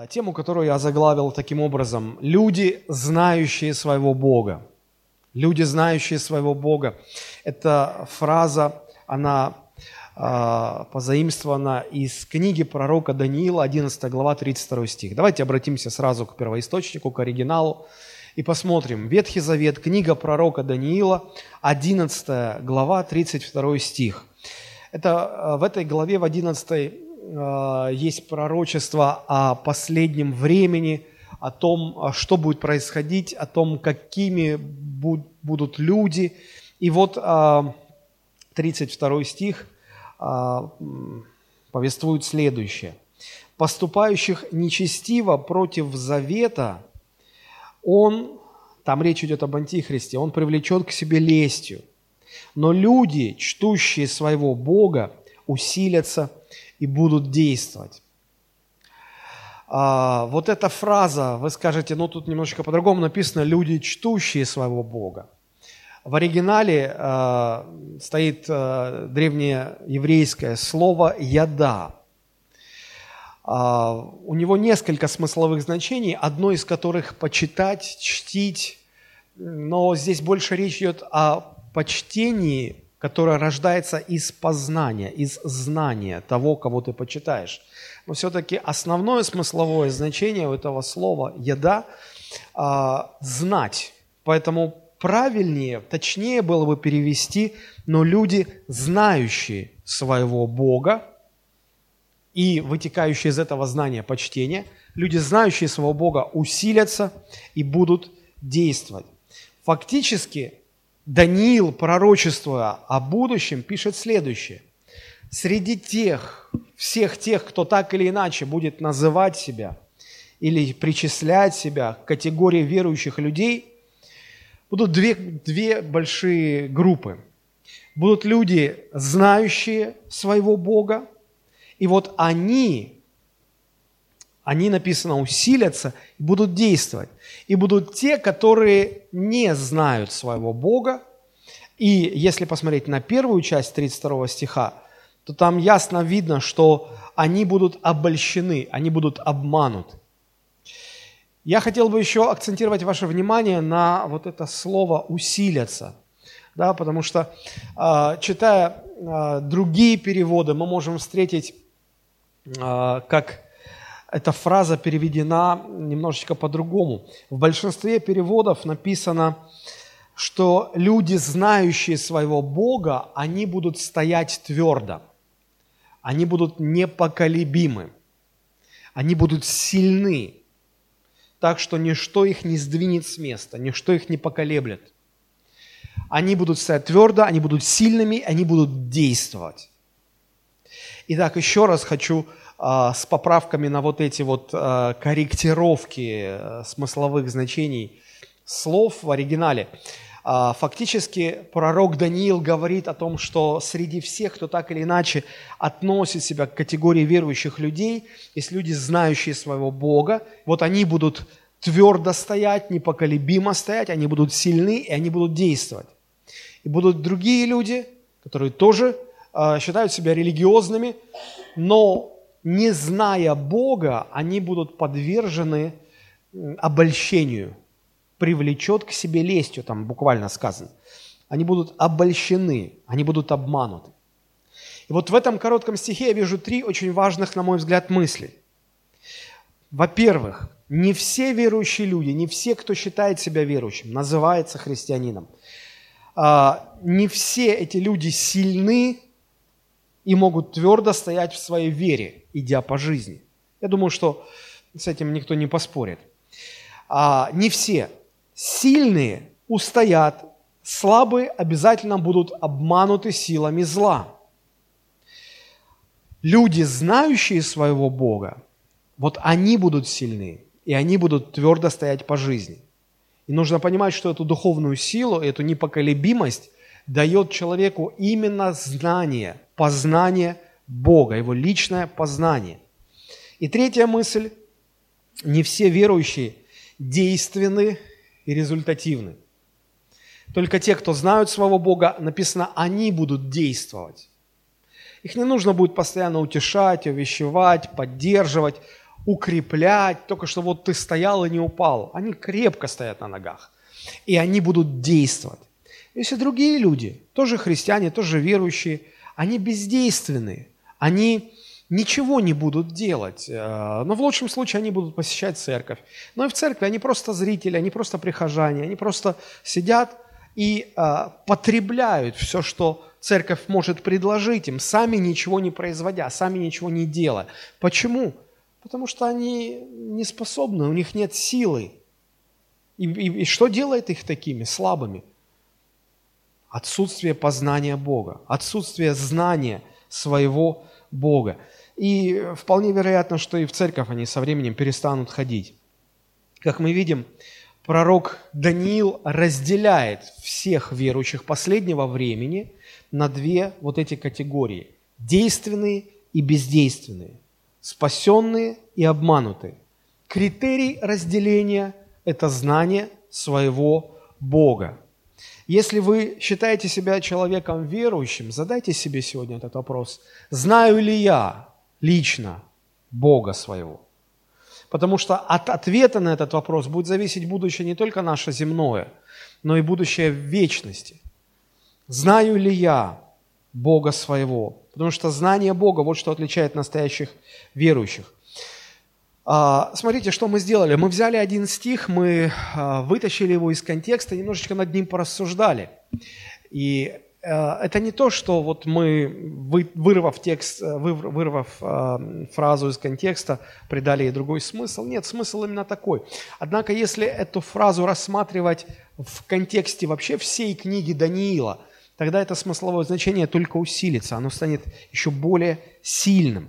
А, тему, которую я заглавил таким образом. Люди, знающие своего Бога. Люди, знающие своего Бога. Эта фраза, она э, позаимствована из книги пророка Даниила, 11 глава, 32 стих. Давайте обратимся сразу к первоисточнику, к оригиналу и посмотрим. Ветхий Завет, книга пророка Даниила, 11 глава, 32 стих. Это э, в этой главе, в 11 Э, есть пророчество о последнем времени, о том, э, что будет происходить, о том, какими будут люди. И вот 32 э, стих повествует следующее. «Поступающих нечестиво против завета, он, там речь идет об антихристе, он привлечет к себе лестью. Но люди, чтущие своего Бога, усилятся и будут действовать. А, вот эта фраза, вы скажете, ну тут немножечко по-другому написано, люди, чтущие своего Бога. В оригинале э, стоит э, древнее еврейское слово «яда». Э, у него несколько смысловых значений, одно из которых – почитать, чтить, но здесь больше речь идет о почтении которая рождается из познания, из знания того, кого ты почитаешь. Но все-таки основное смысловое значение у этого слова «еда» а, знать. Поэтому правильнее, точнее было бы перевести, но люди, знающие своего Бога и вытекающие из этого знания почтения, люди, знающие своего Бога, усилятся и будут действовать. Фактически Даниил, пророчествуя о будущем, пишет следующее. Среди тех, всех тех, кто так или иначе будет называть себя или причислять себя к категории верующих людей, будут две, две большие группы. Будут люди, знающие своего Бога, и вот они они, написано, усилятся и будут действовать. И будут те, которые не знают своего Бога. И если посмотреть на первую часть 32 стиха, то там ясно видно, что они будут обольщены, они будут обмануты. Я хотел бы еще акцентировать ваше внимание на вот это слово «усилятся», да, потому что, а, читая а, другие переводы, мы можем встретить а, как эта фраза переведена немножечко по-другому. В большинстве переводов написано, что люди, знающие своего Бога, они будут стоять твердо, они будут непоколебимы, они будут сильны, так что ничто их не сдвинет с места, ничто их не поколеблет. Они будут стоять твердо, они будут сильными, они будут действовать. Итак, еще раз хочу с поправками на вот эти вот а, корректировки э, смысловых значений слов в оригинале. А, фактически пророк Даниил говорит о том, что среди всех, кто так или иначе относит себя к категории верующих людей, есть люди, знающие своего Бога, вот они будут твердо стоять, непоколебимо стоять, они будут сильны и они будут действовать. И будут другие люди, которые тоже считают себя религиозными, но не зная Бога, они будут подвержены обольщению, привлечет к себе лестью, там буквально сказано. Они будут обольщены, они будут обмануты. И вот в этом коротком стихе я вижу три очень важных, на мой взгляд, мысли. Во-первых, не все верующие люди, не все, кто считает себя верующим, называется христианином. А, не все эти люди сильны и могут твердо стоять в своей вере, идя по жизни. Я думаю, что с этим никто не поспорит. А, не все. Сильные устоят, слабые обязательно будут обмануты силами зла. Люди, знающие своего Бога, вот они будут сильны, и они будут твердо стоять по жизни. И нужно понимать, что эту духовную силу, эту непоколебимость дает человеку именно знание – познание Бога, его личное познание. И третья мысль. Не все верующие действенны и результативны. Только те, кто знают своего Бога, написано, они будут действовать. Их не нужно будет постоянно утешать, увещевать, поддерживать, укреплять, только что вот ты стоял и не упал. Они крепко стоят на ногах, и они будут действовать. Если другие люди, тоже христиане, тоже верующие, они бездейственные, они ничего не будут делать, э, но в лучшем случае они будут посещать церковь. Но и в церкви они просто зрители, они просто прихожане, они просто сидят и э, потребляют все, что церковь может предложить им, сами ничего не производя, сами ничего не делая. Почему? Потому что они не способны, у них нет силы. И, и, и что делает их такими слабыми? Отсутствие познания Бога, отсутствие знания своего Бога. И вполне вероятно, что и в церковь они со временем перестанут ходить. Как мы видим, пророк Даниил разделяет всех верующих последнего времени на две вот эти категории – действенные и бездейственные, спасенные и обманутые. Критерий разделения – это знание своего Бога. Если вы считаете себя человеком верующим, задайте себе сегодня этот вопрос. Знаю ли я лично Бога своего? Потому что от ответа на этот вопрос будет зависеть будущее не только наше земное, но и будущее в вечности. Знаю ли я Бога своего? Потому что знание Бога, вот что отличает настоящих верующих. А, смотрите, что мы сделали. Мы взяли один стих, мы а, вытащили его из контекста, немножечко над ним порассуждали. И а, это не то, что вот мы, вырвав текст, вырвав фразу из контекста, придали ей другой смысл. Нет, смысл именно такой. Однако, если эту фразу рассматривать в контексте вообще всей книги Даниила, тогда это смысловое значение только усилится, оно станет еще более сильным.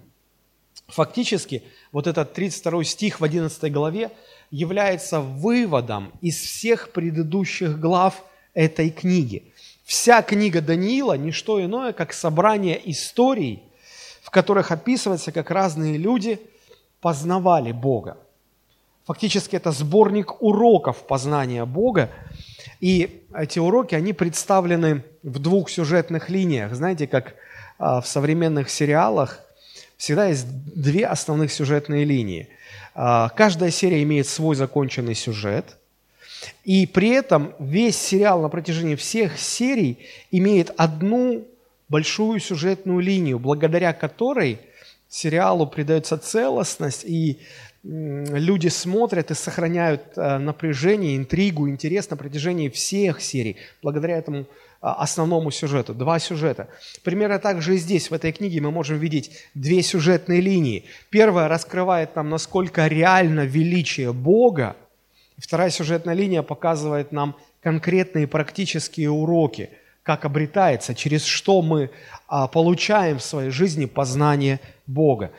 Фактически, вот этот 32 стих в 11 главе является выводом из всех предыдущих глав этой книги. Вся книга Даниила – не что иное, как собрание историй, в которых описывается, как разные люди познавали Бога. Фактически это сборник уроков познания Бога, и эти уроки, они представлены в двух сюжетных линиях. Знаете, как а, в современных сериалах всегда есть две основных сюжетные линии. А, каждая серия имеет свой законченный сюжет, и при этом весь сериал на протяжении всех серий имеет одну большую сюжетную линию, благодаря которой сериалу придается целостность, и люди смотрят и сохраняют э, напряжение, интригу, интерес на протяжении всех серий, благодаря этому основному сюжету, два сюжета. Примерно так же и здесь, в этой книге, мы можем видеть две сюжетные линии. Первая раскрывает нам, насколько реально величие Бога, вторая сюжетная линия показывает нам конкретные практические уроки, как обретается, через что мы а, получаем в своей жизни познание Бога.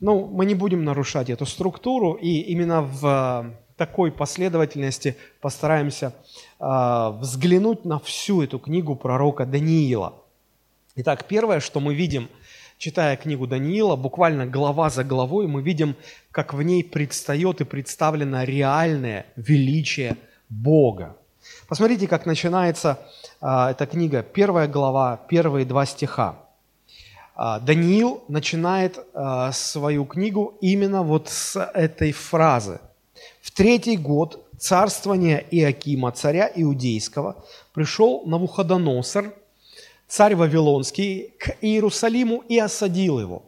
Ну, мы не будем нарушать эту структуру, и именно в такой последовательности постараемся взглянуть на всю эту книгу пророка Даниила. Итак, первое, что мы видим, читая книгу Даниила, буквально глава за главой, мы видим, как в ней предстает и представлено реальное величие Бога. Посмотрите, как начинается э, эта книга. Первая глава, первые два стиха. Э, Даниил начинает свою книгу именно вот с этой фразы – в третий год царствования Иакима, царя Иудейского, пришел Навуходоносор, царь Вавилонский, к Иерусалиму и осадил его.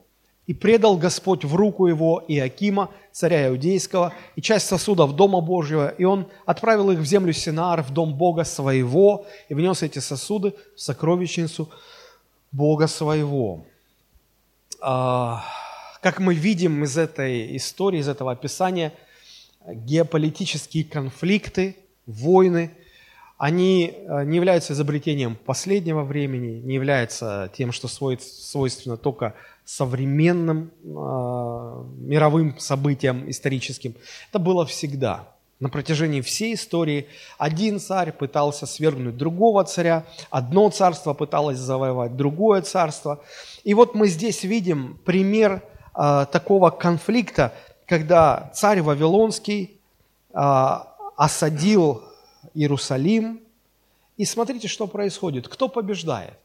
И предал Господь в руку его Иакима, царя Иудейского, и часть сосудов Дома Божьего, и он отправил их в землю Синар, в дом Бога своего, и внес эти сосуды в сокровищницу Бога своего. А, как мы видим из этой истории, из этого описания – геополитические конфликты, войны, они э, не являются изобретением последнего времени, не являются тем, что свойственно только современным э, мировым событиям историческим. Это было всегда. На протяжении всей истории один царь пытался свергнуть другого царя, одно царство пыталось завоевать другое царство. И вот мы здесь видим пример э, такого конфликта, когда царь Вавилонский а, осадил Иерусалим. И смотрите, что происходит. Кто побеждает?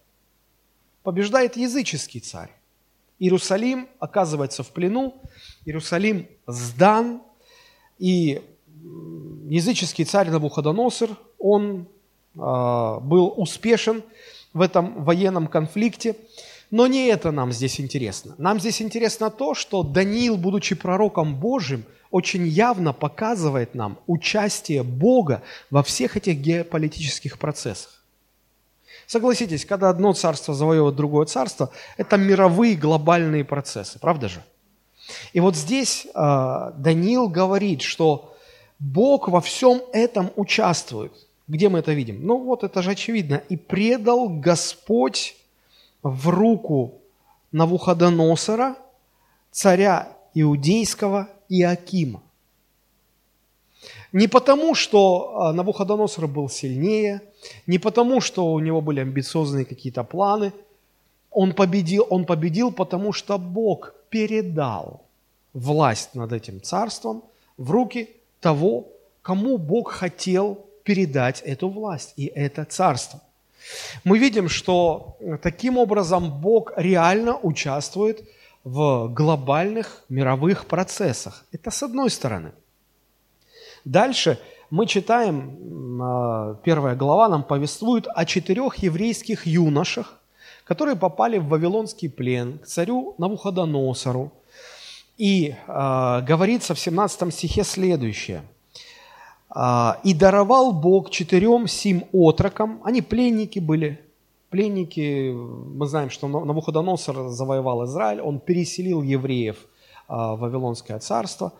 Побеждает языческий царь. Иерусалим оказывается в плену, Иерусалим сдан, и языческий царь Навуходоносор, он э, был успешен в этом военном конфликте. Но не это нам здесь интересно. Нам здесь интересно то, что Даниил, будучи пророком Божьим, очень явно показывает нам участие Бога во всех этих геополитических процессах. Согласитесь, когда одно царство завоевывает другое царство, это мировые глобальные процессы, правда же? И вот здесь э, Даниил говорит, что Бог во всем этом участвует. Где мы это видим? Ну вот это же очевидно. «И предал Господь в руку Навуходоносора, царя Иудейского Иакима». Не потому, что а, Навуходоносор был сильнее, не потому, что у него были амбициозные какие-то планы. Он победил, он победил, потому что Бог передал власть над этим царством в руки того, кому Бог хотел передать эту власть и это царство. Мы видим, что таким образом Бог реально участвует в глобальных мировых процессах. Это с одной стороны. Дальше мы читаем, а, первая глава нам повествует о четырех еврейских юношах, которые попали в Вавилонский плен к царю Навуходоносору. И э, говорится в 17 стихе следующее. «А, «И даровал Бог четырем сим отрокам». Они пленники были. Пленники, мы знаем, что Навуходоносор завоевал Израиль, он переселил евреев в Вавилонское царство.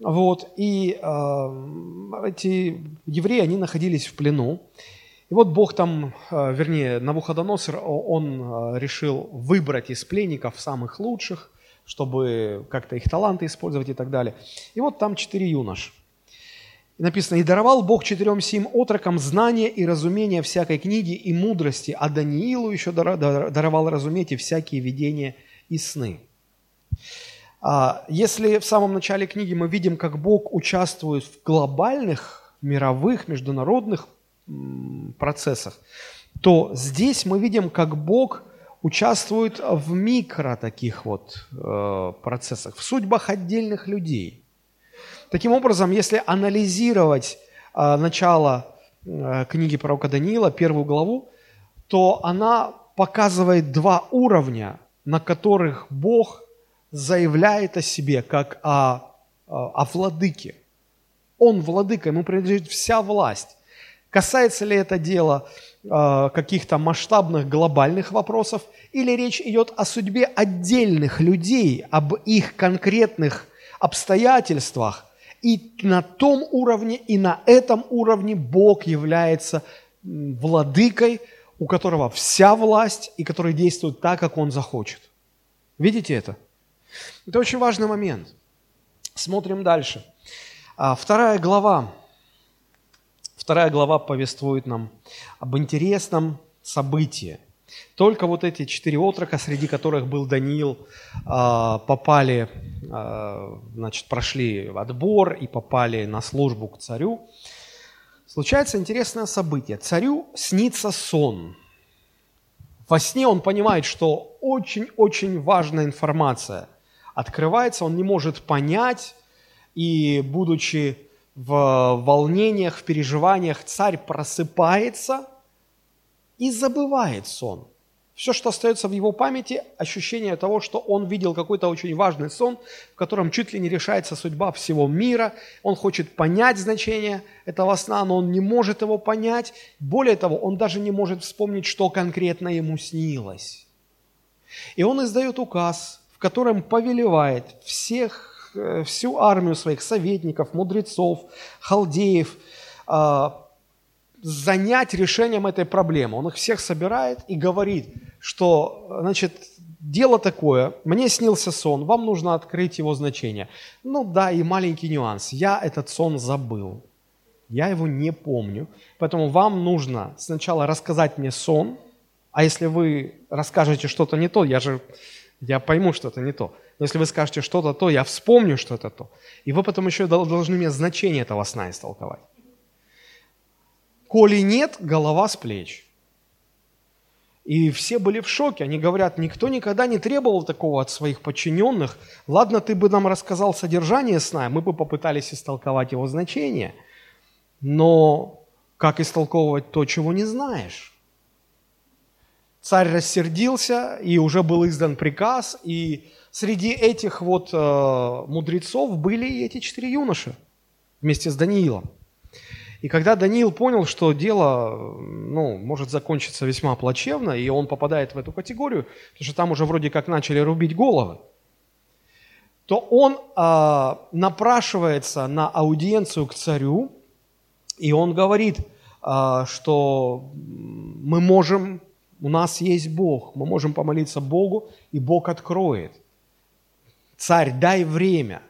Вот, и э, эти евреи, они находились в плену. И вот Бог там, вернее, Навуходоносор, он решил выбрать из пленников самых лучших, чтобы как-то их таланты использовать и так далее. И вот там четыре юнош. И написано, «И даровал Бог четырем сим отрокам знания и разумения всякой книги и мудрости, а Даниилу еще даровал разуметь и всякие видения и сны». А, если в самом начале книги мы видим, как Бог участвует в глобальных, мировых, международных процессах, то здесь мы видим, как Бог – участвуют в микро таких вот э, процессах, в судьбах отдельных людей. Таким образом, если анализировать э, начало э, книги пророка Даниила, первую главу, то она показывает два уровня, на которых Бог заявляет о себе как о, о владыке. Он владыка, ему принадлежит вся власть. Касается ли это дело э, каких-то масштабных глобальных вопросов, или речь идет о судьбе отдельных людей, об их конкретных обстоятельствах, и на том уровне, и на этом уровне Бог является владыкой, у которого вся власть, и который действует так, как Он захочет. Видите это? Это очень важный момент. Смотрим дальше. А, вторая глава Вторая глава повествует нам об интересном событии. Только вот эти четыре отрока, среди которых был Даниил, а, попали, а, значит, прошли отбор и попали на службу к царю. Случается интересное событие. Царю снится сон. Во сне он понимает, что очень-очень важная информация открывается, он не может понять, и, будучи в волнениях, в переживаниях царь просыпается и забывает сон. Все, что остается в его памяти, ощущение того, что он видел какой-то очень важный сон, в котором чуть ли не решается судьба всего мира. Он хочет понять значение этого сна, но он не может его понять. Более того, он даже не может вспомнить, что конкретно ему снилось. И он издает указ, в котором повелевает всех Э, всю армию своих советников, мудрецов, халдеев, а, занять решением этой проблемы. Он их всех собирает и говорит, что, значит, дело такое, мне снился сон, вам нужно открыть его значение. Ну да, и маленький нюанс, я этот сон забыл, я его не помню, поэтому вам нужно сначала рассказать мне сон, а если вы расскажете что-то не то, я же, я пойму, что это не то – но если вы скажете что-то то, я вспомню, что это то. И вы потом еще должны мне значение этого сна истолковать. Коли нет, голова с плеч. И все были в шоке. Они говорят, никто никогда не требовал такого от своих подчиненных. Ладно, ты бы нам рассказал содержание сна, мы бы попытались истолковать его значение. Но как истолковывать то, чего не знаешь? Царь рассердился, и уже был издан приказ, и среди этих вот э, мудрецов были и эти четыре юноши вместе с Даниилом. И когда Даниил понял, что дело ну, может закончиться весьма плачевно, и он попадает в эту категорию, потому что там уже вроде как начали рубить головы, то он э, напрашивается на аудиенцию к царю, и он говорит, э, что мы можем, у нас есть Бог, мы можем помолиться Богу, и Бог откроет. Царь, дай время,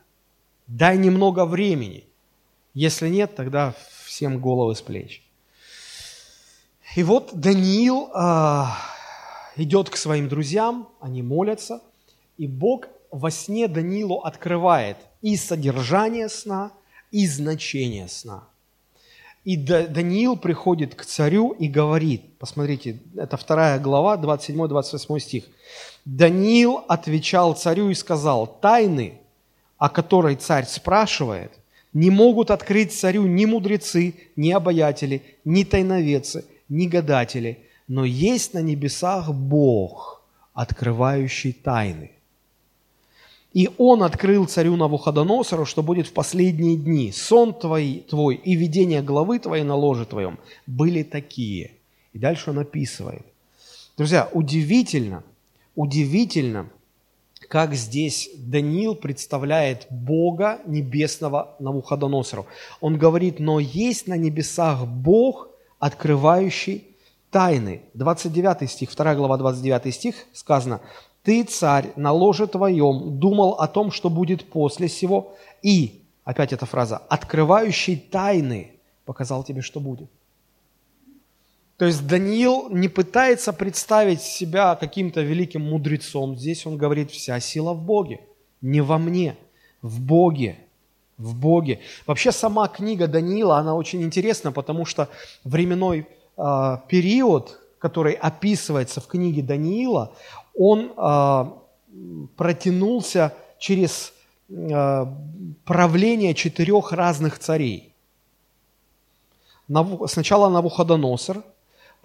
дай немного времени. Если нет, тогда всем головы с плеч. И вот Даниил э, идет к своим друзьям, они молятся, и Бог во сне Даниилу открывает и содержание сна, и значение сна. И Даниил приходит к царю и говорит, посмотрите, это вторая глава, 27-28 стих. Даниил отвечал царю и сказал, тайны, о которой царь спрашивает – не могут открыть царю ни мудрецы, ни обаятели, ни тайновецы, ни гадатели, но есть на небесах Бог, открывающий тайны. И он открыл царю Навуходоносору, что будет в последние дни. Сон твой, твой и видение главы твоей на ложе твоем были такие. И дальше он описывает. Друзья, удивительно, удивительно, как здесь Даниил представляет Бога небесного Навуходоносору. Он говорит, но есть на небесах Бог, открывающий тайны. 29 стих, 2 глава, 29 стих сказано, «Ты, царь, на ложе твоем думал о том, что будет после сего, и, опять эта фраза, открывающий тайны показал тебе, что будет». То есть Даниил не пытается представить себя каким-то великим мудрецом. Здесь он говорит, вся сила в Боге, не во мне, в Боге, в Боге. Вообще сама книга Даниила, она очень интересна, потому что временной э, период, который описывается в книге Даниила, он э, протянулся через э, правление четырех разных царей. Сначала Навуходоносор –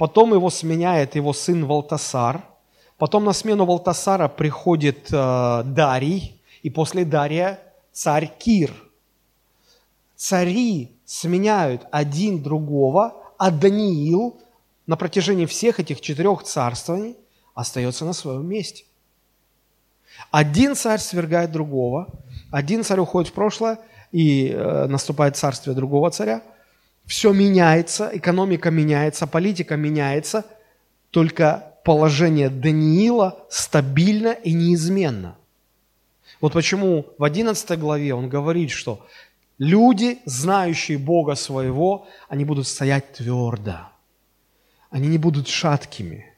потом его сменяет его сын Валтасар, потом на смену Валтасара приходит э, Дарий, и после Дария царь Кир. Цари сменяют один другого, а Даниил на протяжении всех этих четырех царствований остается на своем месте. Один царь свергает другого, один царь уходит в прошлое, и э, наступает царствие другого царя – все меняется, экономика меняется, политика меняется, только положение Даниила стабильно и неизменно. Вот почему в 11 главе он говорит, что люди, знающие Бога своего, они будут стоять твердо. Они не будут шаткими.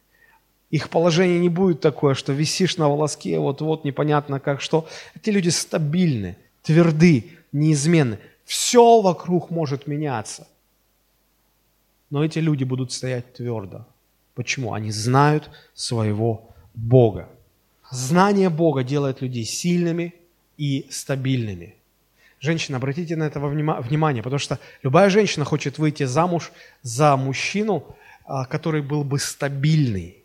Их положение не будет такое, что висишь на волоске, вот-вот непонятно как что. Эти люди стабильны, тверды, неизменны. Все вокруг может меняться но эти люди будут стоять твердо. Почему? Они знают своего Бога. Знание Бога делает людей сильными и стабильными. Женщина, обратите на это внимание, потому что любая женщина хочет выйти замуж за мужчину, а, который был бы стабильный.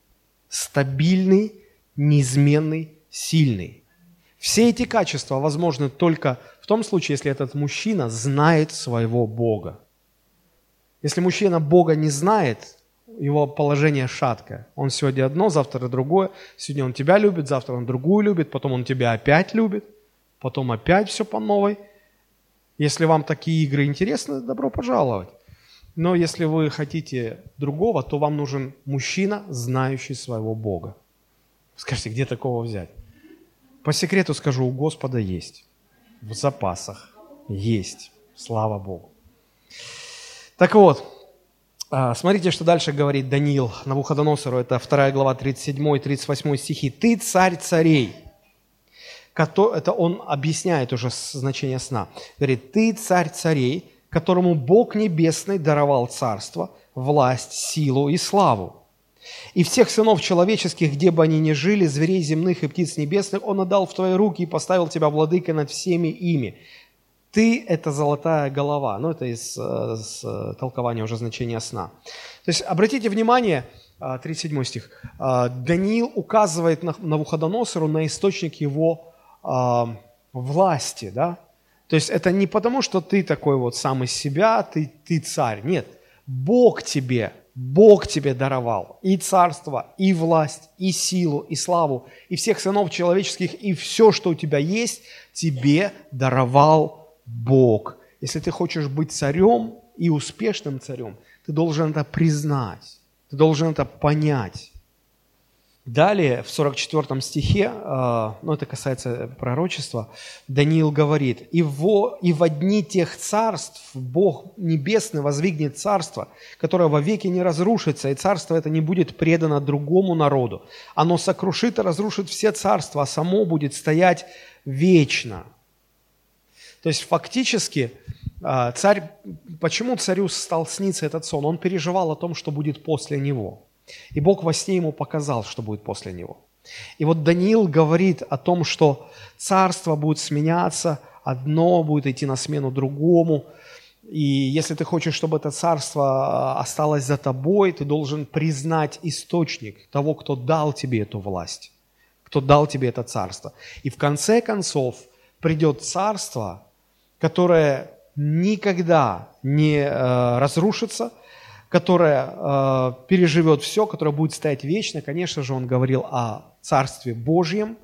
Стабильный, неизменный, сильный. Все эти качества возможны только в том случае, если этот мужчина знает своего Бога. Если мужчина Бога не знает, его положение шаткое. Он сегодня одно, завтра другое. Сегодня он тебя любит, завтра он другую любит, потом он тебя опять любит, потом опять все по новой. Если вам такие игры интересны, добро пожаловать. Но если вы хотите другого, то вам нужен мужчина, знающий своего Бога. Скажите, где такого взять? По секрету скажу, у Господа есть. В запасах есть. Слава Богу. Так вот, а, смотрите, что дальше говорит Даниил Навуходоносору, это 2 глава 37 и 38 стихи. «Ты царь царей». Это он объясняет уже значение сна. Говорит, «Ты царь царей, которому Бог Небесный даровал царство, власть, силу и славу. И всех сынов человеческих, где бы они ни жили, зверей земных и птиц небесных, Он отдал в твои руки и поставил тебя владыкой над всеми ими. Ты – это золотая голова. Ну, это из, э, из э, толкования уже значения сна. То есть, обратите внимание, 37 э, стих. Даниил указывает на Навуходоносору на источник его власти, да? То есть это не потому, что ты такой вот сам из себя, ты, ты царь. Нет, Бог тебе, Бог тебе даровал и царство, и власть, и силу, и славу, и всех сынов человеческих, и все, что у тебя есть, тебе даровал Бог. Если ты хочешь быть царем и успешным царем, ты должен это признать, ты должен это понять. Далее, в 44 стихе, э, ну это касается пророчества, Даниил говорит, «И, во, «И в одни тех царств Бог Небесный возвигнет царство, которое вовеки не разрушится, и царство это не будет предано другому народу. Оно сокрушит и разрушит все царства, а само будет стоять вечно». То есть фактически э, царь, почему царю стал сниться этот сон? Он переживал о том, что будет после него – и Бог во сне ему показал, что будет после него. И вот Даниил говорит о том, что царство будет сменяться, одно будет идти на смену другому. И если ты хочешь, чтобы это царство а, осталось за тобой, ты должен признать источник того, кто дал тебе эту власть, кто дал тебе это царство. И в конце концов придет царство, которое никогда не э, разрушится – которая э, переживет все, которая будет стоять вечно. Конечно же, он говорил о Царстве Божьем.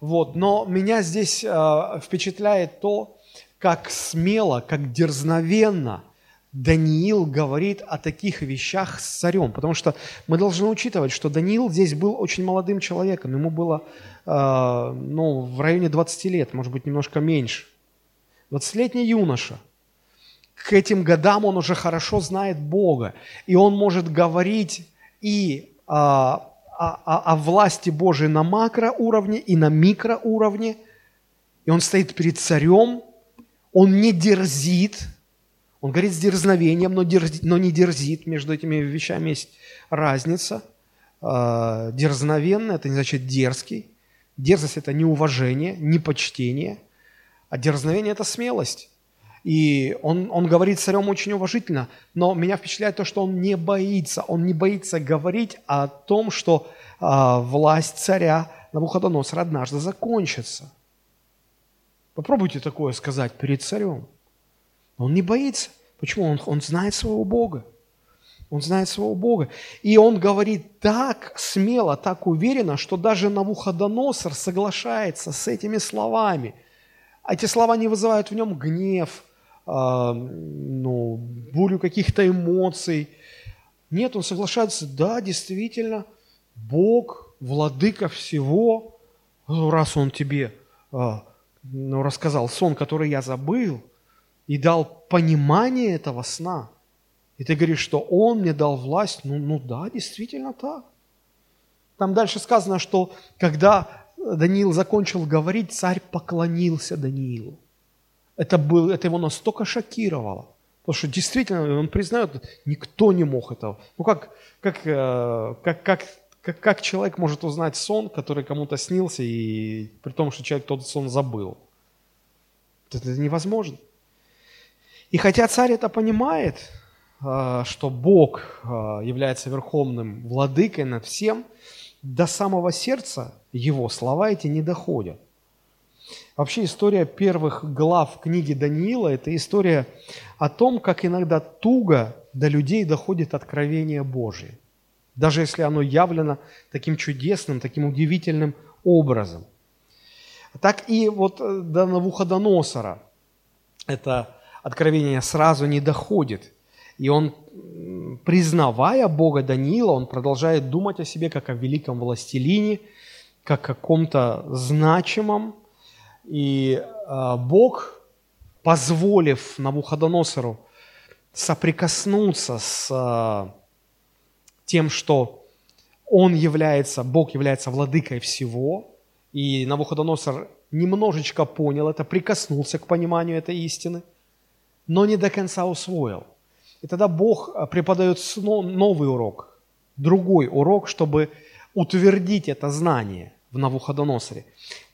Вот. Но меня здесь э, впечатляет то, как смело, как дерзновенно Даниил говорит о таких вещах с царем. Потому что мы должны учитывать, что Даниил здесь был очень молодым человеком. Ему было э, ну, в районе 20 лет, может быть, немножко меньше. 20-летний юноша – к этим годам он уже хорошо знает Бога, и он может говорить и а, о, о власти Божией на макроуровне и на микроуровне, и он стоит перед царем, он не дерзит, он говорит с дерзновением, но, дерзит, но не дерзит, между этими вещами есть разница. А, дерзновенно – это не значит дерзкий, дерзость – это неуважение, непочтение, а дерзновение – это смелость. И он, он говорит царем очень уважительно, но меня впечатляет то, что он не боится. Он не боится говорить о том, что а, власть царя Навуходоносора однажды закончится. Попробуйте такое сказать перед царем. Он не боится. Почему? Он, он знает своего Бога. Он знает своего Бога. И он говорит так смело, так уверенно, что даже Навуходоносор соглашается с этими словами. А эти слова не вызывают в нем гнев, а, ну, бурю каких-то эмоций. Нет, он соглашается, да, действительно, Бог, владыка всего, ну, раз он тебе а, ну, рассказал сон, который я забыл, и дал понимание этого сна, и ты говоришь, что он мне дал власть, ну, ну да, действительно так. Там дальше сказано, что когда Даниил закончил говорить, царь поклонился Даниилу. Это, был, это его настолько шокировало. Потому что действительно, он признает, никто не мог этого. Ну как, как, э, как, как, как, как человек может узнать сон, который кому-то снился, и при том, что человек тот сон забыл? Это невозможно. И хотя царь это понимает, э, что Бог э, является верховным владыкой над всем, до самого сердца его слова эти не доходят. Вообще история первых глав книги Даниила – это история о том, как иногда туго до людей доходит откровение Божие, даже если оно явлено таким чудесным, таким удивительным образом. Так и вот э, до Навуходоносора это откровение сразу не доходит. И он, признавая Бога Даниила, он продолжает думать о себе как о великом властелине, как о каком-то значимом, и э, Бог, позволив Навуходоносору соприкоснуться с э, тем, что он является, Бог является владыкой всего, и Навуходоносор немножечко понял это, прикоснулся к пониманию этой истины, но не до конца усвоил. И тогда Бог преподает новый урок. другой урок, чтобы утвердить это знание в Навуходоносоре.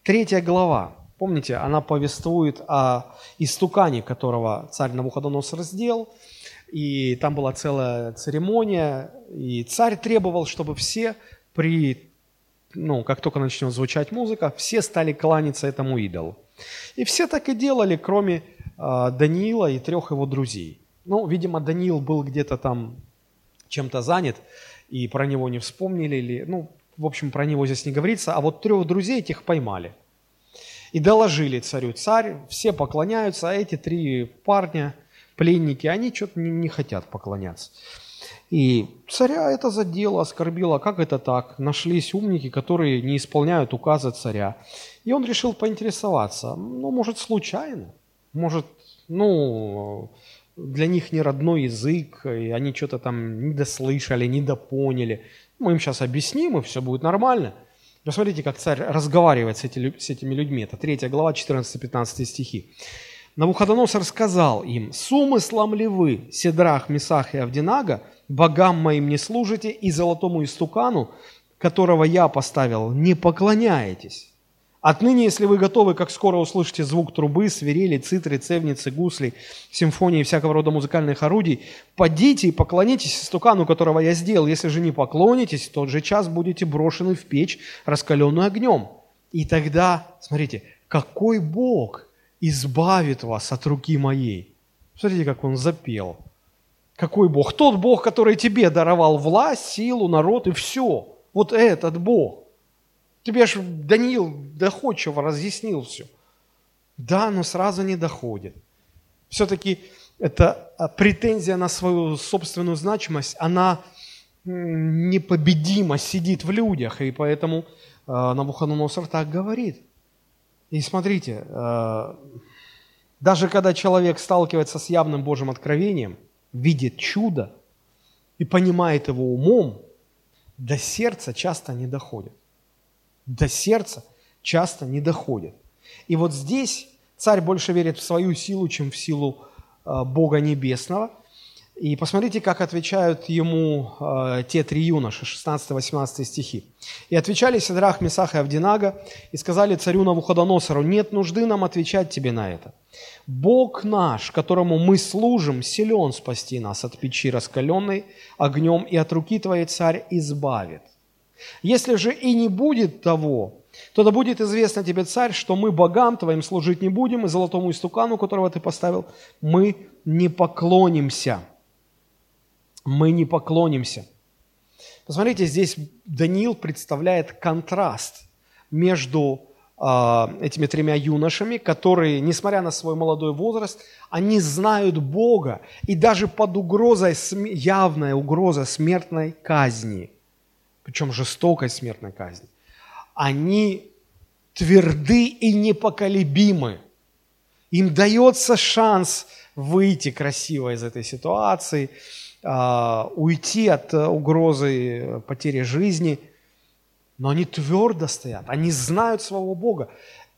Третья глава, помните, она повествует о истукане, которого царь Навуходоносор сделал, и там была целая церемония, и царь требовал, чтобы все при, ну, как только начнет звучать музыка, все стали кланяться этому идолу. И все так и делали, кроме э, Даниила и трех его друзей. Ну, видимо, Даниил был где-то там чем-то занят, и про него не вспомнили, или, ну, в общем, про него здесь не говорится, а вот трех друзей этих поймали. И доложили царю. Царь, все поклоняются, а эти три парня – пленники, они что-то не, не хотят поклоняться. И царя это задело, оскорбило. Как это так? Нашлись умники, которые не исполняют указы царя. И он решил поинтересоваться. Ну, может, случайно? Может, ну, для них не родной язык, и они что-то там недослышали, недопоняли. Мы им сейчас объясним, и все будет нормально. Посмотрите, как царь разговаривает с, эти, с этими людьми. Это 3 глава, 14-15 стихи. Навуходоносор сказал им, «С умыслом ли вы, Седрах, Месах и Авдинага, богам моим не служите и золотому истукану, которого я поставил, не поклоняетесь? Отныне, если вы готовы, как скоро услышите звук трубы, свирели, цитры, цевницы, гусли, симфонии и всякого рода музыкальных орудий, подите и поклонитесь истукану, которого я сделал. Если же не поклонитесь, в тот же час будете брошены в печь, раскаленную огнем. И тогда, смотрите, какой Бог – избавит вас от руки моей. Смотрите, как он запел. Какой Бог? Тот Бог, который тебе даровал власть, силу, народ и все. Вот этот Бог. Тебе же Даниил доходчиво разъяснил все. Да, но сразу не доходит. Все-таки эта претензия на свою собственную значимость, она непобедимо сидит в людях, и поэтому э, Навуходоносор так говорит – и смотрите, э, даже когда человек сталкивается с явным Божьим откровением, видит чудо и понимает его умом, до сердца часто не доходит. До сердца часто не доходит. И вот здесь царь больше верит в свою силу, чем в силу э, Бога Небесного – и посмотрите, как отвечают ему э, те три юноши, 16-18 стихи. «И отвечали Седрах, Месах и Авдинага, и сказали царю Навуходоносору, нет нужды нам отвечать тебе на это. Бог наш, которому мы служим, силен спасти нас от печи раскаленной огнем, и от руки твоей царь избавит. Если же и не будет того, то да будет известно тебе, царь, что мы богам твоим служить не будем, и золотому истукану, которого ты поставил, мы не поклонимся» мы не поклонимся. Посмотрите, здесь Даниил представляет контраст между э, этими тремя юношами, которые, несмотря на свой молодой возраст, они знают Бога, и даже под угрозой, явная угроза смертной казни, причем жестокой смертной казни, они тверды и непоколебимы. Им дается шанс выйти красиво из этой ситуации – а, уйти от э, угрозы э, потери жизни, но они твердо стоят, они знают своего Бога.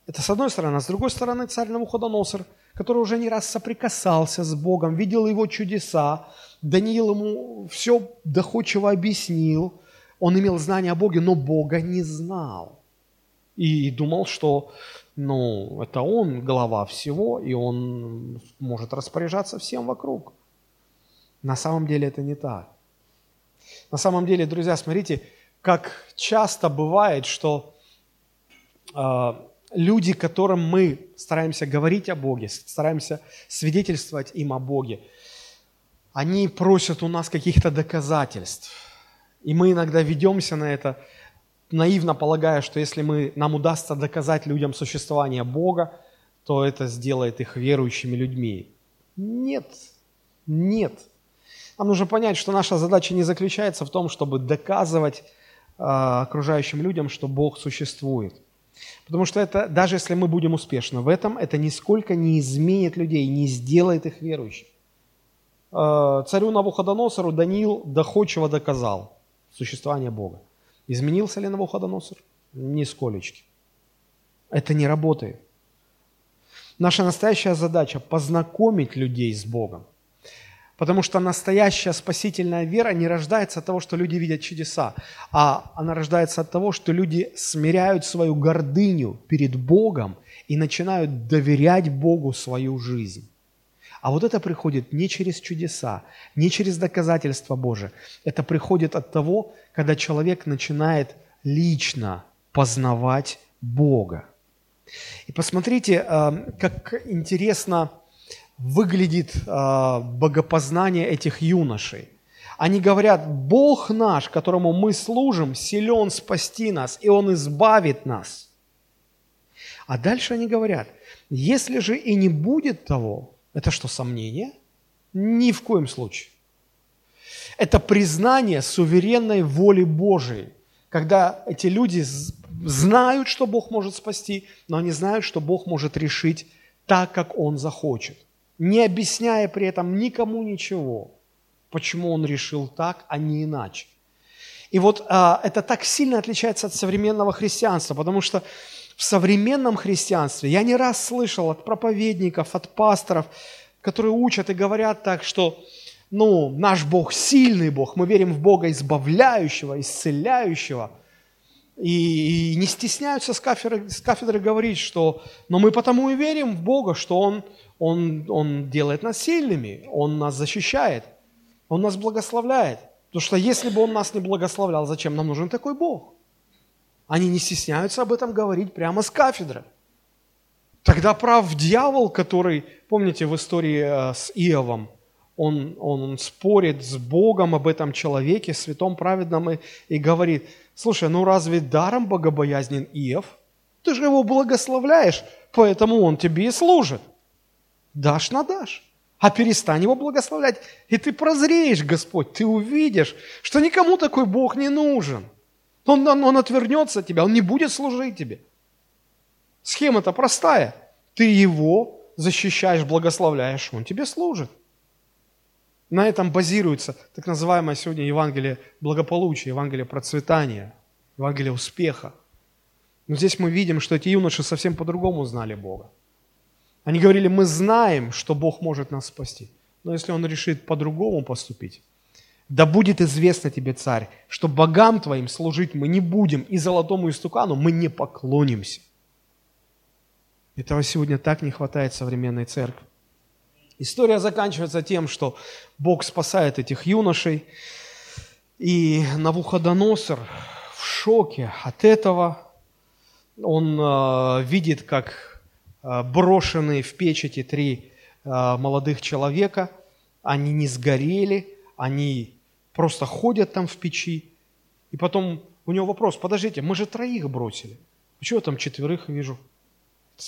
Это с одной стороны. А с другой стороны, царь Навуходоносор, который уже не раз соприкасался с Богом, видел его чудеса, Даниил ему все доходчиво объяснил, он имел знания о Боге, но Бога не знал. И думал, что ну, это он глава всего, и он может распоряжаться всем вокруг. На самом деле это не так. На самом деле, друзья, смотрите, как часто бывает, что э, люди, которым мы стараемся говорить о Боге, стараемся свидетельствовать им о Боге, они просят у нас каких-то доказательств. И мы иногда ведемся на это, наивно полагая, что если мы, нам удастся доказать людям существование Бога, то это сделает их верующими людьми. Нет, нет. Нам нужно понять, что наша задача не заключается в том, чтобы доказывать э, окружающим людям, что Бог существует. Потому что это, даже если мы будем успешны в этом, это нисколько не изменит людей, не сделает их верующими. Э, царю Навуходоносору Даниил доходчиво доказал существование Бога. Изменился ли Навуходоносор? Нисколечки. Это не работает. Наша настоящая задача – познакомить людей с Богом Потому что настоящая спасительная вера не рождается от того, что люди видят чудеса, а она рождается от того, что люди смиряют свою гордыню перед Богом и начинают доверять Богу свою жизнь. А вот это приходит не через чудеса, не через доказательства Божие. Это приходит от того, когда человек начинает лично познавать Бога. И посмотрите, э, как интересно выглядит э, богопознание этих юношей. Они говорят, Бог наш, которому мы служим, силен спасти нас, и Он избавит нас. А дальше они говорят, если же и не будет того, это что, сомнение? Ни в коем случае. Это признание суверенной воли Божией, когда эти люди знают, что Бог может спасти, но они знают, что Бог может решить так, как Он захочет не объясняя при этом никому ничего, почему он решил так, а не иначе. И вот а, это так сильно отличается от современного христианства, потому что в современном христианстве я не раз слышал от проповедников, от пасторов, которые учат и говорят так, что ну, наш Бог сильный Бог, мы верим в Бога избавляющего, исцеляющего, и, и не стесняются с кафедры, с кафедры говорить, что но мы потому и верим в Бога, что Он он, он делает нас сильными, Он нас защищает, Он нас благословляет. Потому что если бы Он нас не благословлял, зачем нам нужен такой Бог? Они не стесняются об этом говорить прямо с кафедры. Тогда прав дьявол, который, помните, в истории э, с Иовом, он, он, спорит с Богом об этом человеке, святом праведном, и, и говорит, слушай, ну разве даром богобоязнен Иов? Ты же его благословляешь, поэтому он тебе и служит дашь на дашь. А перестань его благословлять, и ты прозреешь, Господь, ты увидишь, что никому такой Бог не нужен. Он, он, он отвернется от тебя, он не будет служить тебе. Схема-то простая. Ты его защищаешь, благословляешь, он тебе служит. На этом базируется так называемое сегодня Евангелие благополучия, Евангелие процветания, Евангелие успеха. Но здесь мы видим, что эти юноши совсем по-другому знали Бога. Они говорили, мы знаем, что Бог может нас спасти. Но если Он решит по-другому поступить, да будет известно тебе, царь, что богам твоим служить мы не будем, и золотому истукану мы не поклонимся. Этого сегодня так не хватает современной церкви. История заканчивается тем, что Бог спасает этих юношей, и Навуходоносор в шоке от этого. Он э, видит, как Э, брошенные в печь эти три э, молодых человека, они не сгорели, они просто ходят там в печи. И потом у него вопрос, подождите, мы же троих бросили. Почему я там четверых вижу?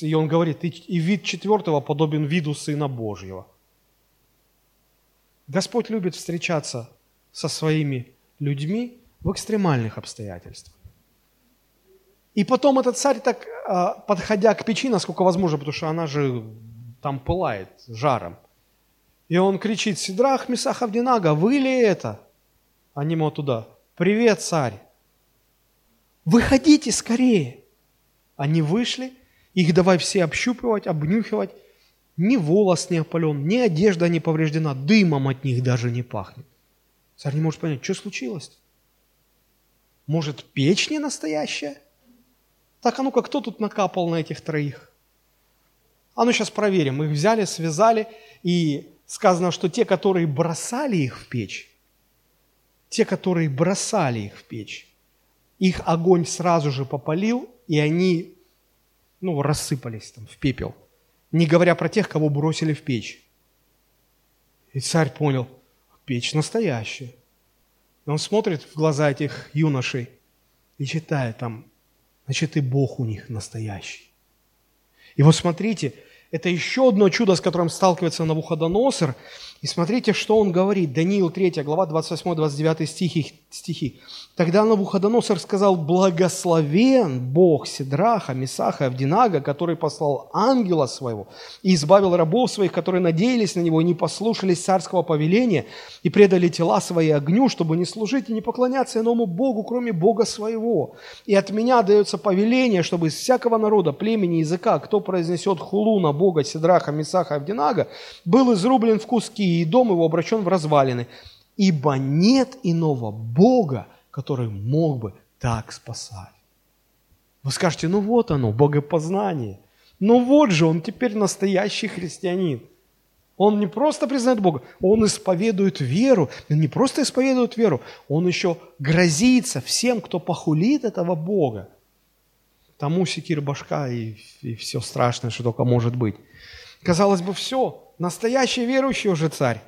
И он говорит, и вид четвертого подобен виду Сына Божьего. Господь любит встречаться со своими людьми в экстремальных обстоятельствах. И потом этот царь так, а, подходя к печи, насколько возможно, потому что она же там пылает жаром, и он кричит, Сидрах, Месах, Авдинага, вы ли это? Они ему туда, привет, царь. Выходите скорее. Они вышли, их давай все общупывать, обнюхивать. Ни волос не опален, ни одежда не повреждена, дымом от них даже не пахнет. Царь не может понять, что случилось? Может, печь не настоящая? Так, а ну-ка, кто тут накапал на этих троих? А ну сейчас проверим. Их взяли, связали, и сказано, что те, которые бросали их в печь, те, которые бросали их в печь, их огонь сразу же попалил, и они ну, рассыпались там в пепел, не говоря про тех, кого бросили в печь. И царь понял, печь настоящая. И он смотрит в глаза этих юношей и читает там значит и Бог у них настоящий. И вот смотрите, это еще одно чудо, с которым сталкивается Навуходоносор. И смотрите, что он говорит. Даниил 3 глава 28-29 стихи, стихи. Тогда Навуходоносор сказал, «Благословен Бог Сидраха, Месаха Авдинага, который послал ангела своего и избавил рабов своих, которые надеялись на него и не послушались царского повеления и предали тела свои огню, чтобы не служить и не поклоняться иному Богу, кроме Бога своего. И от меня дается повеление, чтобы из всякого народа, племени, языка, кто произнесет хулу на Бога Сидраха, Месаха Авдинага, был изрублен в куски, и дом его обращен в развалины, ибо нет иного Бога, который мог бы так спасать. Вы скажете, ну вот оно, богопознание. Ну вот же, он теперь настоящий христианин. Он не просто признает Бога, он исповедует веру. Не просто исповедует веру, он еще грозится всем, кто похулит этого Бога. Тому секир башка и, и все страшное, что только может быть. Казалось бы, все, настоящий верующий уже царь.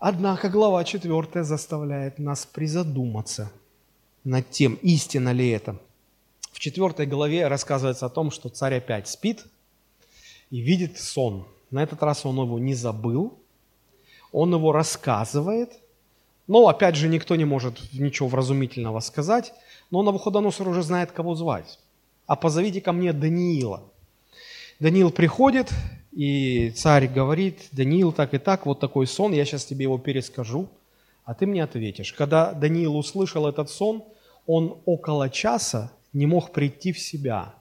Однако глава 4 заставляет нас призадуматься над тем, истинно ли это. В 4 главе рассказывается о том, что царь опять спит и видит сон. На этот раз он его не забыл, он его рассказывает, но опять же никто не может ничего вразумительного сказать, но Навуходоносор уже знает, кого звать. А позовите ко мне Даниила. Даниил приходит, и царь говорит, Даниил, так и так, вот такой сон, я сейчас тебе его перескажу, а ты мне ответишь. Когда Даниил услышал этот сон, он около часа не мог прийти в себя.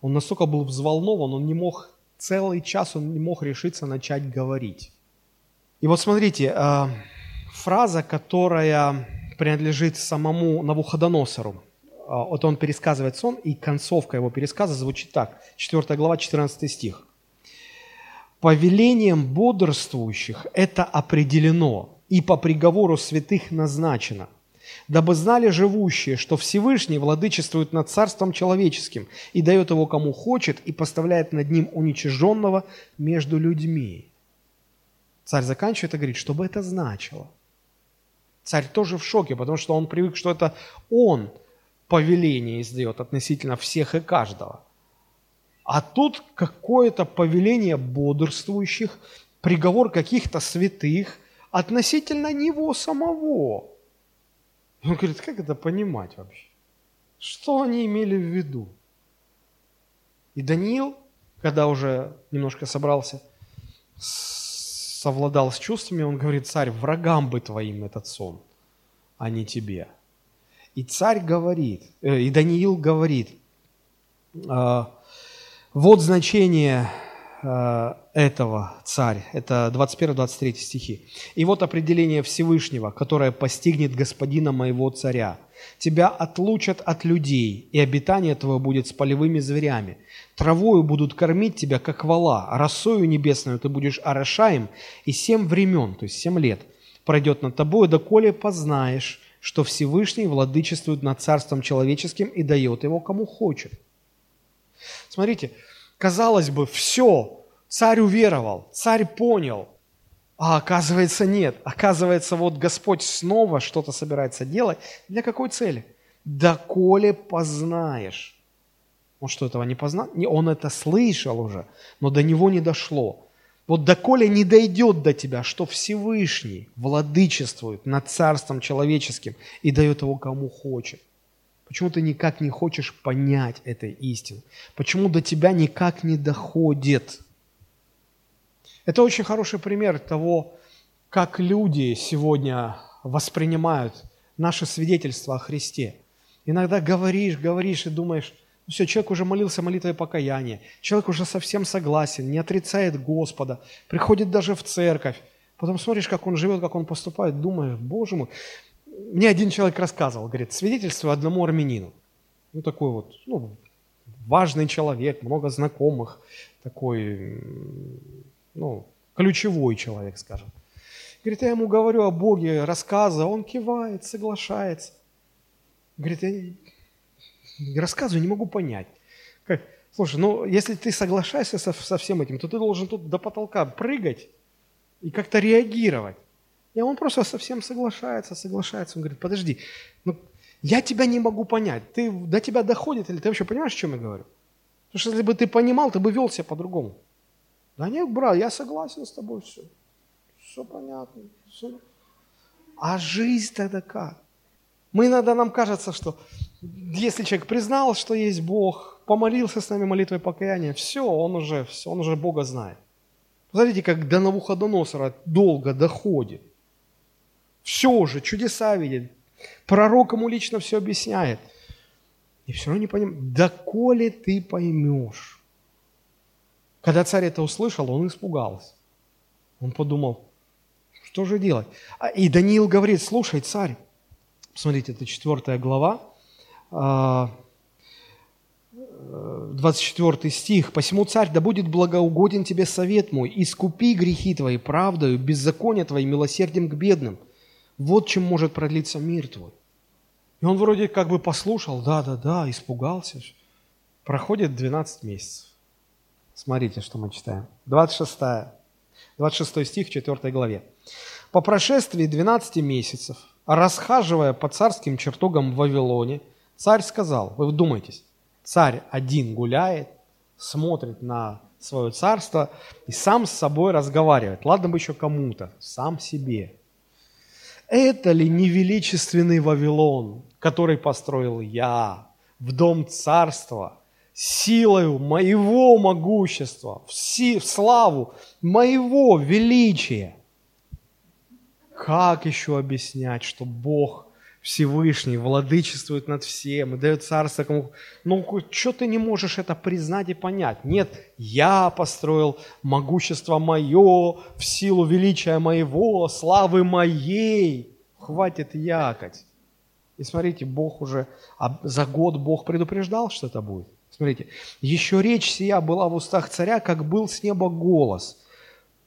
Он настолько был взволнован, он не мог, целый час он не мог решиться начать говорить. И вот смотрите, э, фраза, которая принадлежит самому Навуходоносору. Э, вот он пересказывает сон, и концовка его пересказа звучит так. 4 глава, 14 стих повелением бодрствующих это определено и по приговору святых назначено, дабы знали живущие, что Всевышний владычествует над царством человеческим и дает его кому хочет и поставляет над ним уничиженного между людьми. Царь заканчивает и говорит, что бы это значило. Царь тоже в шоке, потому что он привык, что это он повеление издает относительно всех и каждого – а тут какое-то повеление бодрствующих, приговор каких-то святых относительно него самого. Он говорит, как это понимать вообще? Что они имели в виду? И Даниил, когда уже немножко собрался, совладал с чувствами, он говорит, царь, врагам бы твоим этот сон, а не тебе. И царь говорит, э, и Даниил говорит, «А, вот значение э, этого царь. Это 21-23 стихи. «И вот определение Всевышнего, которое постигнет господина моего царя. Тебя отлучат от людей, и обитание твое будет с полевыми зверями. Травою будут кормить тебя, как вала, а росою небесную ты будешь орошаем, и семь времен, то есть семь лет, пройдет над тобою, доколе познаешь, что Всевышний владычествует над царством человеческим и дает его кому хочет». Смотрите, казалось бы, все, царь уверовал, царь понял, а оказывается нет. Оказывается, вот Господь снова что-то собирается делать. Для какой цели? Доколе познаешь. Он что, этого не познал? Он это слышал уже, но до него не дошло. Вот доколе не дойдет до тебя, что Всевышний владычествует над царством человеческим и дает его кому хочет. Почему ты никак не хочешь понять этой истины? Почему до тебя никак не доходит? Это очень хороший пример того, как люди сегодня воспринимают наше свидетельство о Христе. Иногда говоришь, говоришь и думаешь, ну все, человек уже молился молитвой покаяния, человек уже совсем согласен, не отрицает Господа, приходит даже в церковь, потом смотришь, как он живет, как он поступает, думаешь, Боже мой, мне один человек рассказывал, говорит, свидетельство одному армянину. Ну, такой вот, ну, важный человек, много знакомых, такой, ну, ключевой человек, скажем. Говорит, я ему говорю о Боге, рассказываю, он кивает, соглашается. Говорит, я рассказываю, не могу понять. Как? Слушай, ну, если ты соглашаешься со, со всем этим, то ты должен тут до потолка прыгать и как-то реагировать. И он просто совсем соглашается, соглашается. Он говорит, подожди, ну, я тебя не могу понять. Ты, до тебя доходит, или ты вообще понимаешь, о чем я говорю? Потому что если бы ты понимал, ты бы вел себя по-другому. Да нет, брат, я согласен с тобой, все. Все понятно. Все. А жизнь тогда как? Мы иногда нам кажется, что если человек признал, что есть Бог, помолился с нами молитвой покаяния, все, он уже, все, он уже Бога знает. Посмотрите, как до Навуходоносора долго доходит. Все уже, чудеса видит. Пророк ему лично все объясняет. И все равно не понимает. Да коли ты поймешь. Когда царь это услышал, он испугался. Он подумал, что же делать? А, и Даниил говорит, слушай, царь, смотрите, это четвертая глава, 24 а, стих. «Посему, царь, да будет благоугоден тебе совет мой, искупи грехи твои правдою, беззаконие твои милосердием к бедным. Вот чем может продлиться мир твой». И он вроде как бы послушал, да-да-да, испугался. Проходит 12 месяцев. Смотрите, что мы читаем. 26, 26 стих в 4 главе. «По прошествии 12 месяцев, расхаживая по царским чертогам в Вавилоне, царь сказал, вы вдумайтесь, царь один гуляет, смотрит на свое царство и сам с собой разговаривает. Ладно бы еще кому-то, сам себе. Это ли не величественный Вавилон, который построил я в дом царства, силою моего могущества, в, си, в славу моего величия. Как еще объяснять, что Бог Всевышний владычествует над всем и дает царство кому... Ну, что ты не можешь это признать и понять? Нет, я построил могущество мое в силу величия моего, славы моей. Хватит якать. И смотрите, Бог уже, а за год Бог предупреждал, что это будет. Смотрите, еще речь сия была в устах царя, как был с неба голос.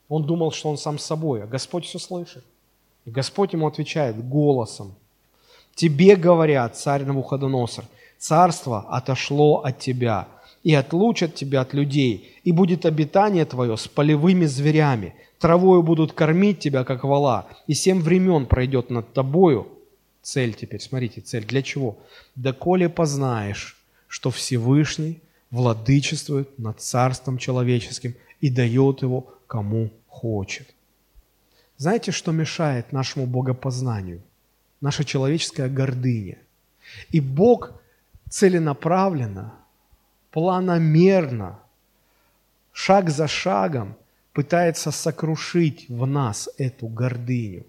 Он думал, что он сам с собой, а Господь все слышит. И Господь ему отвечает голосом. Тебе говорят, царь Навуходоносор, царство отошло от тебя, и отлучат тебя от людей, и будет обитание твое с полевыми зверями, травою будут кормить тебя, как вала, и семь времен пройдет над тобою. Цель теперь, смотрите, цель для чего? Доколе познаешь, что Всевышний владычествует над царством человеческим и дает его кому хочет. Знаете, что мешает нашему богопознанию? Наша человеческая гордыня. И Бог целенаправленно, планомерно, шаг за шагом пытается сокрушить в нас эту гордыню.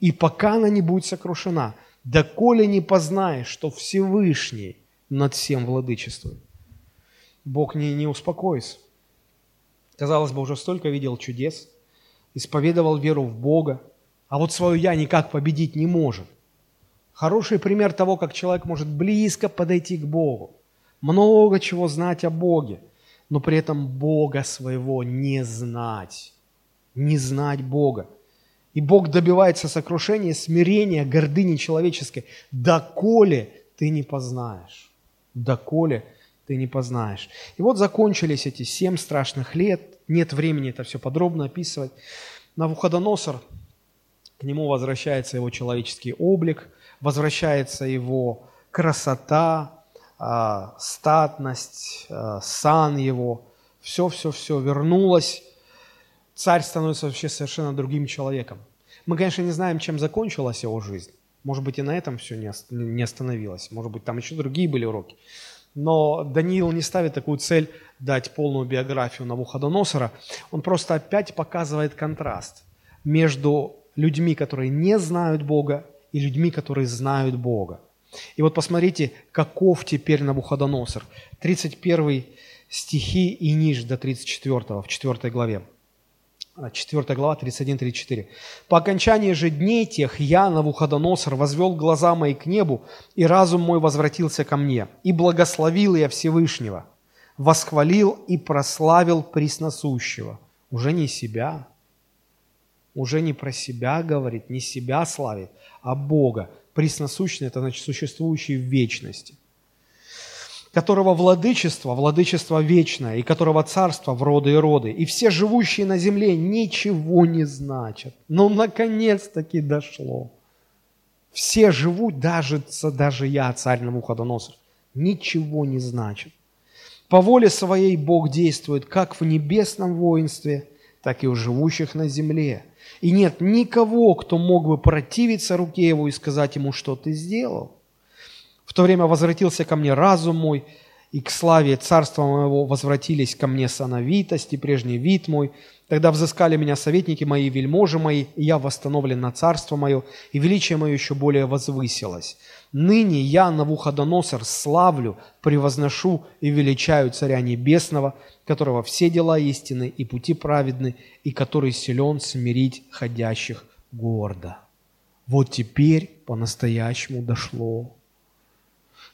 И пока она не будет сокрушена, доколе не познаешь, что Всевышний – над всем владычествует. Бог не, не успокоится. Казалось бы, уже столько видел чудес, исповедовал веру в Бога, а вот свое «я» никак победить не может. Хороший пример того, как человек может близко подойти к Богу, много чего знать о Боге, но при этом Бога своего не знать, не знать Бога. И Бог добивается сокрушения, смирения, гордыни человеческой, доколе ты не познаешь доколе ты не познаешь. И вот закончились эти семь страшных лет, нет времени это все подробно описывать. Навуходоносор, к нему возвращается его человеческий облик, возвращается его красота, а, статность, а, сан его, все-все-все вернулось. Царь становится вообще совершенно другим человеком. Мы, конечно, не знаем, чем закончилась его жизнь. Может быть, и на этом все не остановилось. Может быть, там еще другие были уроки. Но Даниил не ставит такую цель дать полную биографию Навуходоносора. Он просто опять показывает контраст между людьми, которые не знают Бога, и людьми, которые знают Бога. И вот посмотрите, каков теперь Навуходоносор. 31 стихи и ниже до 34, в 4 главе. 4 глава, 31-34. «По окончании же дней тех я, Навуходоносор, возвел глаза мои к небу, и разум мой возвратился ко мне, и благословил я Всевышнего, восхвалил и прославил Пресносущего». Уже не себя, уже не про себя говорит, не себя славит, а Бога. Пресносущный – это значит существующий в вечности – которого владычество, владычество вечное, и которого царство в роды и роды, и все живущие на земле ничего не значат. Но наконец-таки дошло. Все живут, даже, даже я, царь Навуходоносор, ничего не значит. По воле своей Бог действует как в небесном воинстве, так и у живущих на земле. И нет никого, кто мог бы противиться руке его и сказать ему, что ты сделал. В то время возвратился ко мне разум мой, и к славе царства моего возвратились ко мне сановитость и прежний вид мой. Тогда взыскали меня советники мои, вельможи мои, и я восстановлен на царство мое, и величие мое еще более возвысилось. Ныне я, Навуходоносор, славлю, превозношу и величаю Царя Небесного, которого все дела истины и пути праведны, и который силен смирить ходящих гордо. Вот теперь по-настоящему дошло.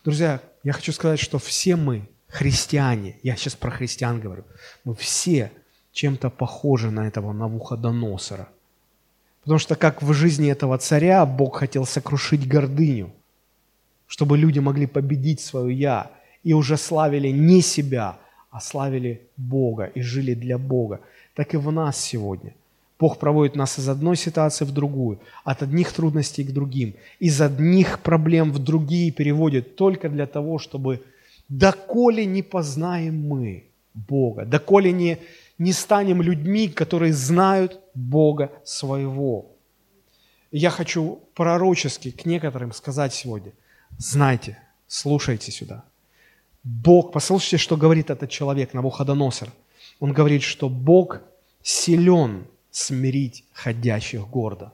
Друзья, я хочу сказать, что все мы, христиане, я сейчас про христиан говорю, мы все чем-то похожи на этого Навуходоносора. Потому что как в жизни этого царя Бог хотел сокрушить гордыню, чтобы люди могли победить свое «я» и уже славили не себя, а славили Бога и жили для Бога. Так и в нас сегодня – Бог проводит нас из одной ситуации в другую, от одних трудностей к другим, из одних проблем в другие переводит только для того, чтобы доколе не познаем мы Бога, доколе не, не станем людьми, которые знают Бога своего. Я хочу пророчески к некоторым сказать сегодня, знайте, слушайте сюда. Бог, послушайте, что говорит этот человек, Навуходоносор. Он говорит, что Бог силен смирить ходящих гордо.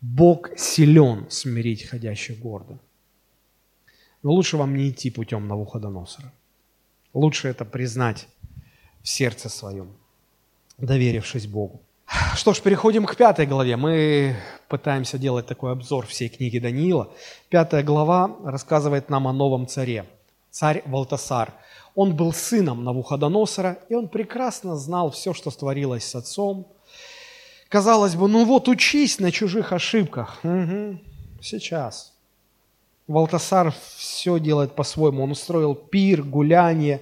Бог силен смирить ходящих гордо. Но лучше вам не идти путем Навуходоносора. Лучше это признать в сердце своем, доверившись Богу. Что ж, переходим к пятой главе. Мы пытаемся делать такой обзор всей книги Даниила. Пятая глава рассказывает нам о новом царе. Царь Валтасар – он был сыном Навуходоносора, и он прекрасно знал все, что творилось с отцом. Казалось бы, ну вот учись на чужих ошибках. Угу. Сейчас. Валтасар все делает по-своему. Он устроил пир, гуляние.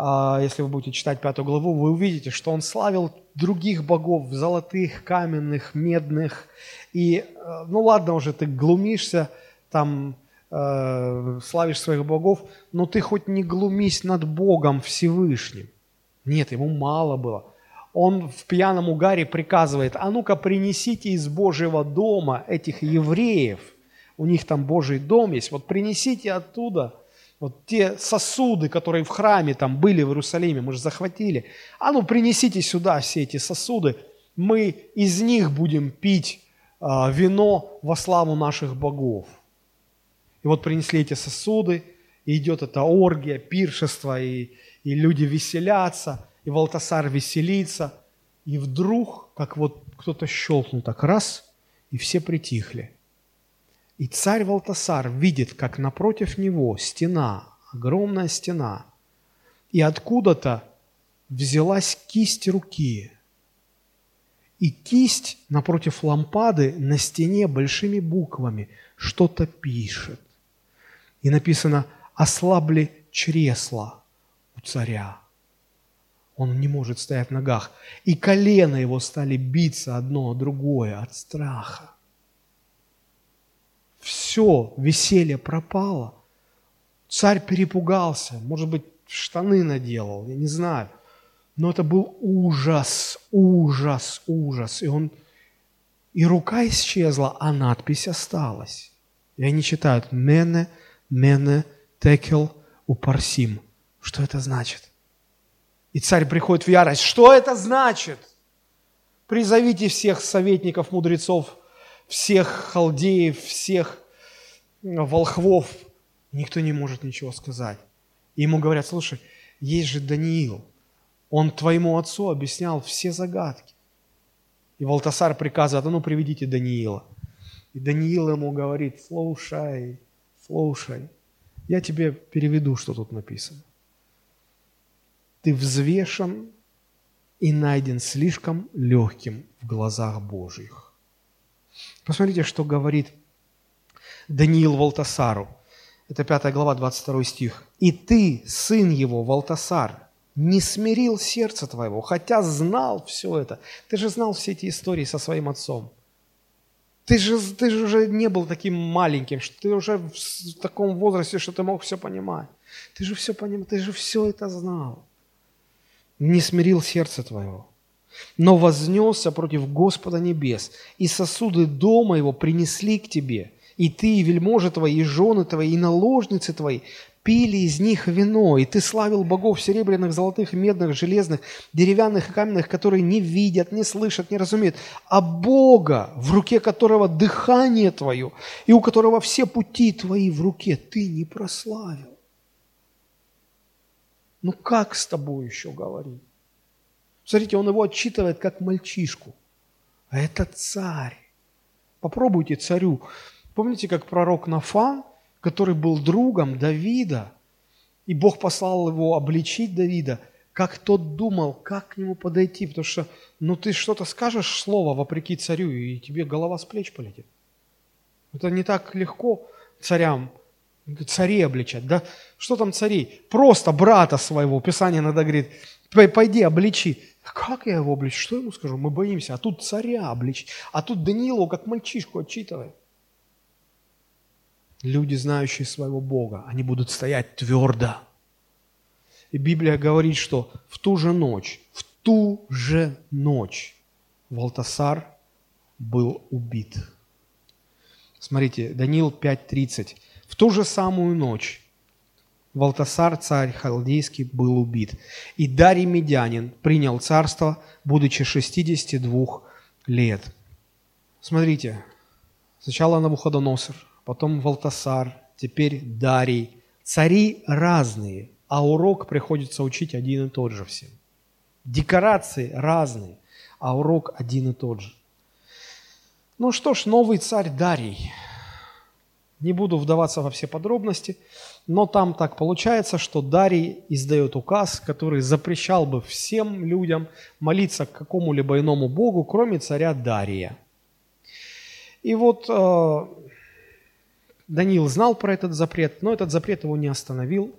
А, если вы будете читать пятую главу, вы увидите, что он славил других богов, золотых, каменных, медных. И, э, ну ладно уже, ты глумишься, там э, славишь своих богов, но ты хоть не глумись над Богом Всевышним. Нет, ему мало было. Он в пьяном угаре приказывает, а ну-ка принесите из Божьего дома этих евреев, у них там Божий дом есть, вот принесите оттуда вот те сосуды, которые в храме там были в Иерусалиме, мы же захватили, а ну принесите сюда все эти сосуды, мы из них будем пить э, вино во славу наших богов. И вот принесли эти сосуды, и идет эта оргия, пиршество, и, и люди веселятся, и Валтасар веселится. И вдруг, как вот кто-то щелкнул так раз, и все притихли. И царь Валтасар видит, как напротив него стена, огромная стена, и откуда-то взялась кисть руки. И кисть напротив лампады на стене большими буквами что-то пишет. И написано, ослабли чресла у царя. Он не может стоять в ногах. И колено его стали биться одно о другое от страха. Все, веселье пропало. Царь перепугался, может быть, штаны наделал, я не знаю. Но это был ужас, ужас, ужас. И он и рука исчезла, а надпись осталась. И они читают «Мене мене текел упарсим. Что это значит? И царь приходит в ярость. Что это значит? Призовите всех советников, мудрецов, всех халдеев, всех волхвов. Никто не может ничего сказать. И ему говорят, слушай, есть же Даниил. Он твоему отцу объяснял все загадки. И Валтасар приказывает, а ну приведите Даниила. И Даниил ему говорит, слушай, слушай, я тебе переведу, что тут написано. Ты взвешен и найден слишком легким в глазах Божьих. Посмотрите, что говорит Даниил Валтасару. Это 5 глава, 22 стих. «И ты, сын его, Валтасар, не смирил сердце твоего, хотя знал все это». Ты же знал все эти истории со своим отцом. Ты же, ты же уже не был таким маленьким, что ты уже в таком возрасте, что ты мог все понимать. Ты же все понимал, ты же все это знал. Не смирил сердце твоего, но вознесся против Господа небес, и сосуды дома его принесли к тебе, И ты, и вельможи твои, и жены твои, и наложницы твои пили из них вино, и ты славил богов серебряных, золотых, медных, железных, деревянных и каменных, которые не видят, не слышат, не разумеют, а Бога, в руке которого дыхание твое, и у которого все пути твои в руке, ты не прославил. Ну как с тобой еще говорить? Смотрите, он его отчитывает как мальчишку. А это царь. Попробуйте царю. Помните, как пророк Нафан – который был другом Давида, и Бог послал его обличить Давида, как тот думал, как к нему подойти, потому что, ну ты что-то скажешь слово вопреки царю, и тебе голова с плеч полетит. Это не так легко царям, царей обличать, да? Что там царей? Просто брата своего, Писание иногда говорит, пойди обличи. Как я его обличу? Что ему скажу? Мы боимся. А тут царя обличить. А тут Даниилу как мальчишку отчитывает. Люди, знающие своего Бога, они будут стоять твердо. И Библия говорит, что в ту же ночь, в ту же ночь Валтасар был убит. Смотрите, Даниил 5.30. В ту же самую ночь Валтасар, царь халдейский, был убит. И Дарий Медянин принял царство, будучи 62 лет. Смотрите, сначала Навуходоносор, потом Валтасар, теперь Дарий. Цари разные, а урок приходится учить один и тот же всем. Декорации разные, а урок один и тот же. Ну что ж, новый царь Дарий. Не буду вдаваться во все подробности, но там так получается, что Дарий издает указ, который запрещал бы всем людям молиться к какому-либо иному богу, кроме царя Дария. И вот э, Даниил знал про этот запрет, но этот запрет его не остановил.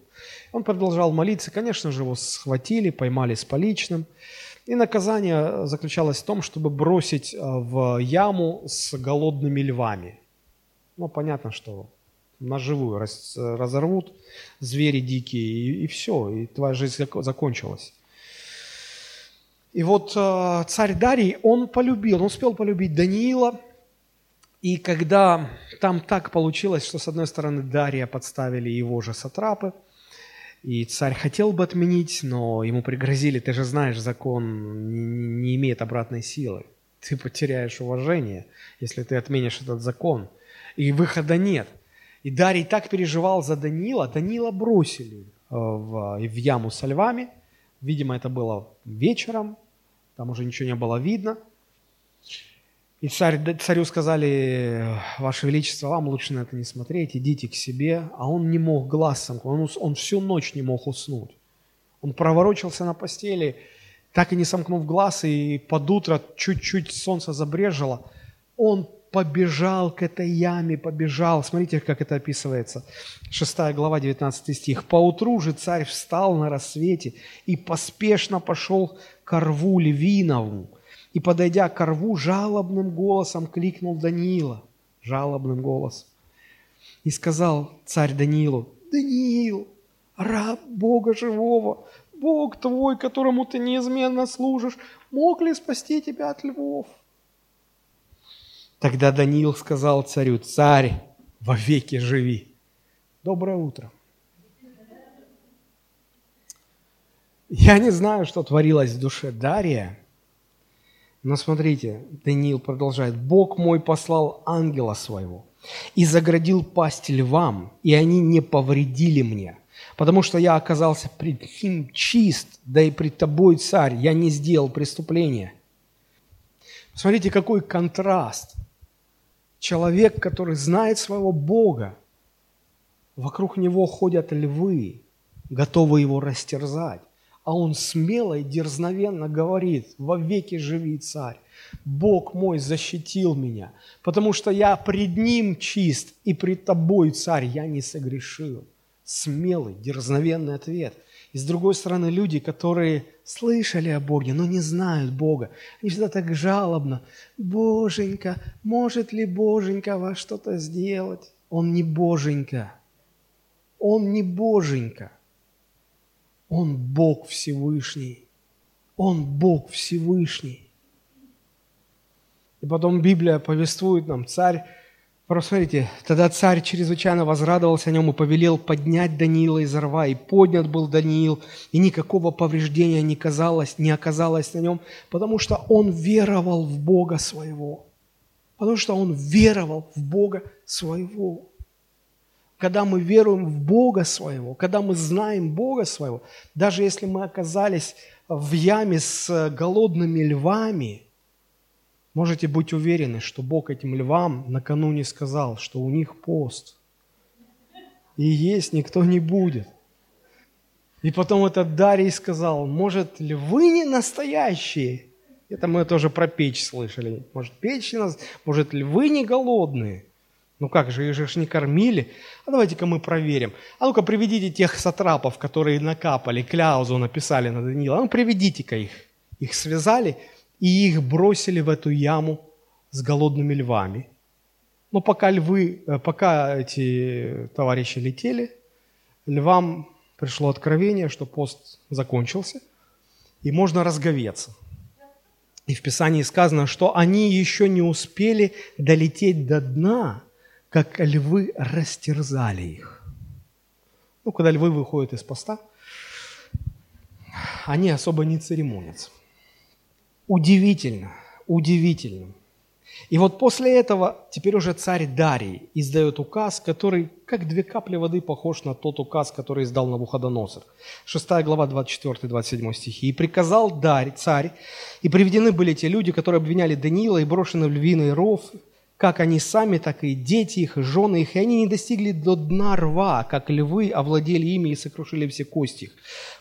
Он продолжал молиться. Конечно же, его схватили, поймали с поличным. И наказание заключалось в том, чтобы бросить э, в яму с голодными львами. Ну, понятно, что на живую разорвут звери дикие, и, и все, и твоя жизнь закончилась. И вот э, царь Дарий, он полюбил, он успел полюбить Даниила, и когда там так получилось, что с одной стороны Дария подставили его же сатрапы, и царь хотел бы отменить, но ему пригрозили, ты же знаешь, закон не имеет обратной силы. Ты потеряешь уважение, если ты отменишь этот закон. И выхода нет. И Дарий так переживал за Данила, Данила бросили э, в, в яму со львами. Видимо, это было вечером, там уже ничего не было видно – и царь, царю сказали, Ваше Величество, вам лучше на это не смотреть, идите к себе. А он не мог глаз сомкнуть, он, он всю ночь не мог уснуть. Он проворочился на постели, так и не сомкнув глаз, и под утро чуть-чуть солнце забрежило. Он побежал к этой яме, побежал. Смотрите, как это описывается. 6 глава, 19 стих. «Поутру же царь встал на рассвете и поспешно пошел к рву львинову, и, подойдя к рву, жалобным голосом кликнул Даниила, жалобным голосом, и сказал царь Даниилу, «Даниил, раб Бога живого, Бог твой, которому ты неизменно служишь, мог ли спасти тебя от львов?» Тогда Даниил сказал царю, «Царь, вовеки живи!» Доброе утро! Я не знаю, что творилось в душе Дария, но смотрите, Даниил продолжает. «Бог мой послал ангела своего и заградил пасть львам, и они не повредили мне, потому что я оказался пред ним чист, да и пред тобой, царь, я не сделал преступления». Смотрите, какой контраст. Человек, который знает своего Бога, вокруг него ходят львы, готовы его растерзать а он смело и дерзновенно говорит, во веки живи, царь, Бог мой защитил меня, потому что я пред Ним чист, и пред Тобой, царь, я не согрешил. Смелый, дерзновенный ответ. И с другой стороны, люди, которые слышали о Боге, но не знают Бога, они всегда так жалобно, «Боженька, может ли Боженька вас что-то сделать?» Он не Боженька. Он не Боженька. Он Бог Всевышний. Он Бог Всевышний. И потом Библия повествует нам, царь Посмотрите, тогда царь чрезвычайно возрадовался о нем и повелел поднять Даниила из рва, и поднят был Даниил, и никакого повреждения не, казалось, не оказалось на нем, потому что он веровал в Бога своего. Потому что он веровал в Бога своего. Когда мы веруем в Бога своего, когда мы знаем Бога своего, даже если мы оказались в яме с голодными львами – Можете быть уверены, что Бог этим львам накануне сказал, что у них пост. И есть никто не будет. И потом этот Дарий сказал, может, львы не настоящие? Это мы тоже про печь слышали. Может, печь нас, может, львы не голодные? Ну как же, их же не кормили. А давайте-ка мы проверим. А ну-ка приведите тех сатрапов, которые накапали, кляузу написали на Даниила. А ну приведите-ка их. Их связали и их бросили в эту яму с голодными львами. Но пока львы, э, пока эти товарищи летели, львам пришло откровение, что пост закончился, и можно разговеться. И в Писании сказано, что они еще не успели долететь до дна, как львы растерзали их. Ну, когда львы выходят из поста, они особо не церемонятся. Удивительно, удивительно. И вот после этого теперь уже царь Дарий издает указ, который как две капли воды похож на тот указ, который издал Навуходоносор. 6 глава 24-27 стихи. «И приказал Дарь, царь, и приведены были те люди, которые обвиняли Даниила и брошены в львиный ров, как они сами, так и дети их, жены их, и они не достигли до дна рва, как львы овладели ими и сокрушили все кости их.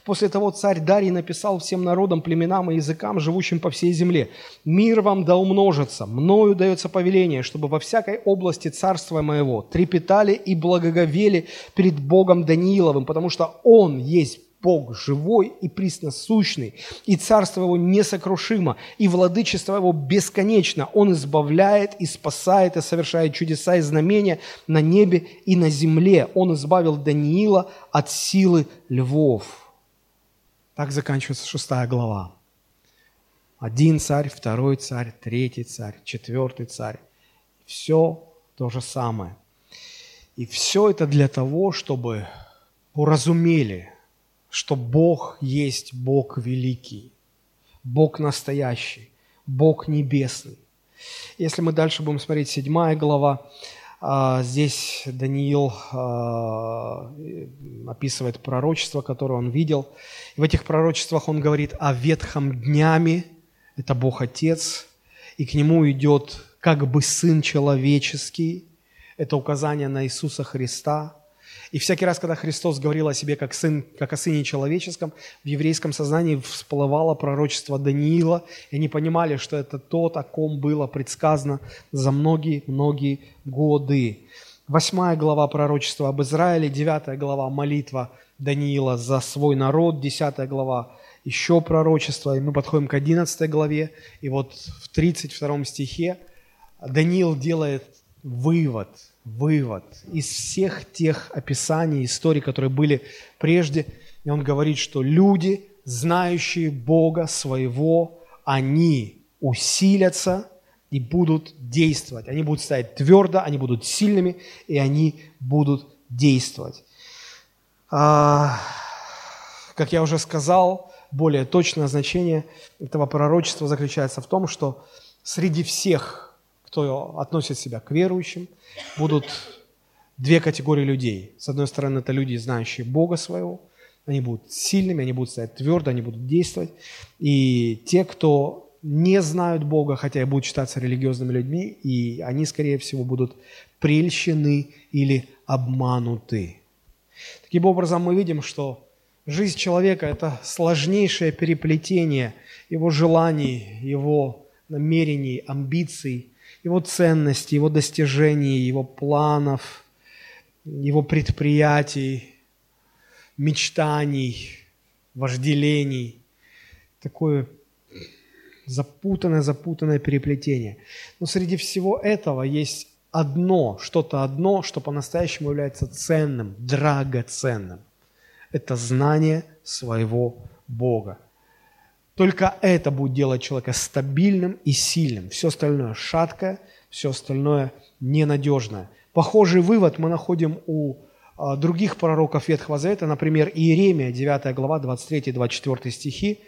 После того царь Дарий написал всем народам, племенам и языкам, живущим по всей земле, «Мир вам да умножится, мною дается повеление, чтобы во всякой области царства моего трепетали и благоговели перед Богом Данииловым, потому что Он есть Бог живой и присносущный, и царство Его несокрушимо, и владычество Его бесконечно. Он избавляет и спасает, и совершает чудеса и знамения на небе и на земле. Он избавил Даниила от силы львов. Так заканчивается шестая глава. Один царь, второй царь, третий царь, четвертый царь. Все то же самое. И все это для того, чтобы уразумели – что Бог есть Бог великий, Бог настоящий, Бог небесный. Если мы дальше будем смотреть седьмая глава, а, здесь Даниил а, описывает пророчество, которое он видел. В этих пророчествах он говорит о ветхом днями, это Бог Отец, и к нему идет как бы Сын Человеческий, это указание на Иисуса Христа – и всякий раз, когда Христос говорил о себе как, сын, как о Сыне Человеческом, в еврейском сознании всплывало пророчество Даниила, и они понимали, что это тот, о ком было предсказано за многие-многие годы. Восьмая глава пророчества об Израиле, девятая глава молитва Даниила за свой народ, десятая глава еще пророчество, и мы подходим к одиннадцатой главе, и вот в 32 стихе Даниил делает вывод – вывод из всех тех описаний, историй, которые были прежде. И он говорит, что люди, знающие Бога своего, они усилятся и будут действовать. Они будут стоять твердо, они будут сильными, и они будут действовать. А, как я уже сказал, более точное значение этого пророчества заключается в том, что среди всех кто относит себя к верующим, будут две категории людей. С одной стороны, это люди, знающие Бога своего, они будут сильными, они будут стоять твердо, они будут действовать. И те, кто не знают Бога, хотя и будут считаться религиозными людьми, и они, скорее всего, будут прельщены или обмануты. Таким образом, мы видим, что жизнь человека – это сложнейшее переплетение его желаний, его намерений, амбиций, его ценностей, его достижений, его планов, его предприятий, мечтаний, вожделений. Такое запутанное-запутанное переплетение. Но среди всего этого есть одно, что-то одно, что по-настоящему является ценным, драгоценным. Это знание своего Бога. Только это будет делать человека стабильным и сильным. Все остальное шаткое, все остальное ненадежное. Похожий вывод мы находим у а, других пророков Ветхого Завета, например, Иеремия, 9 глава, 23-24 стихи.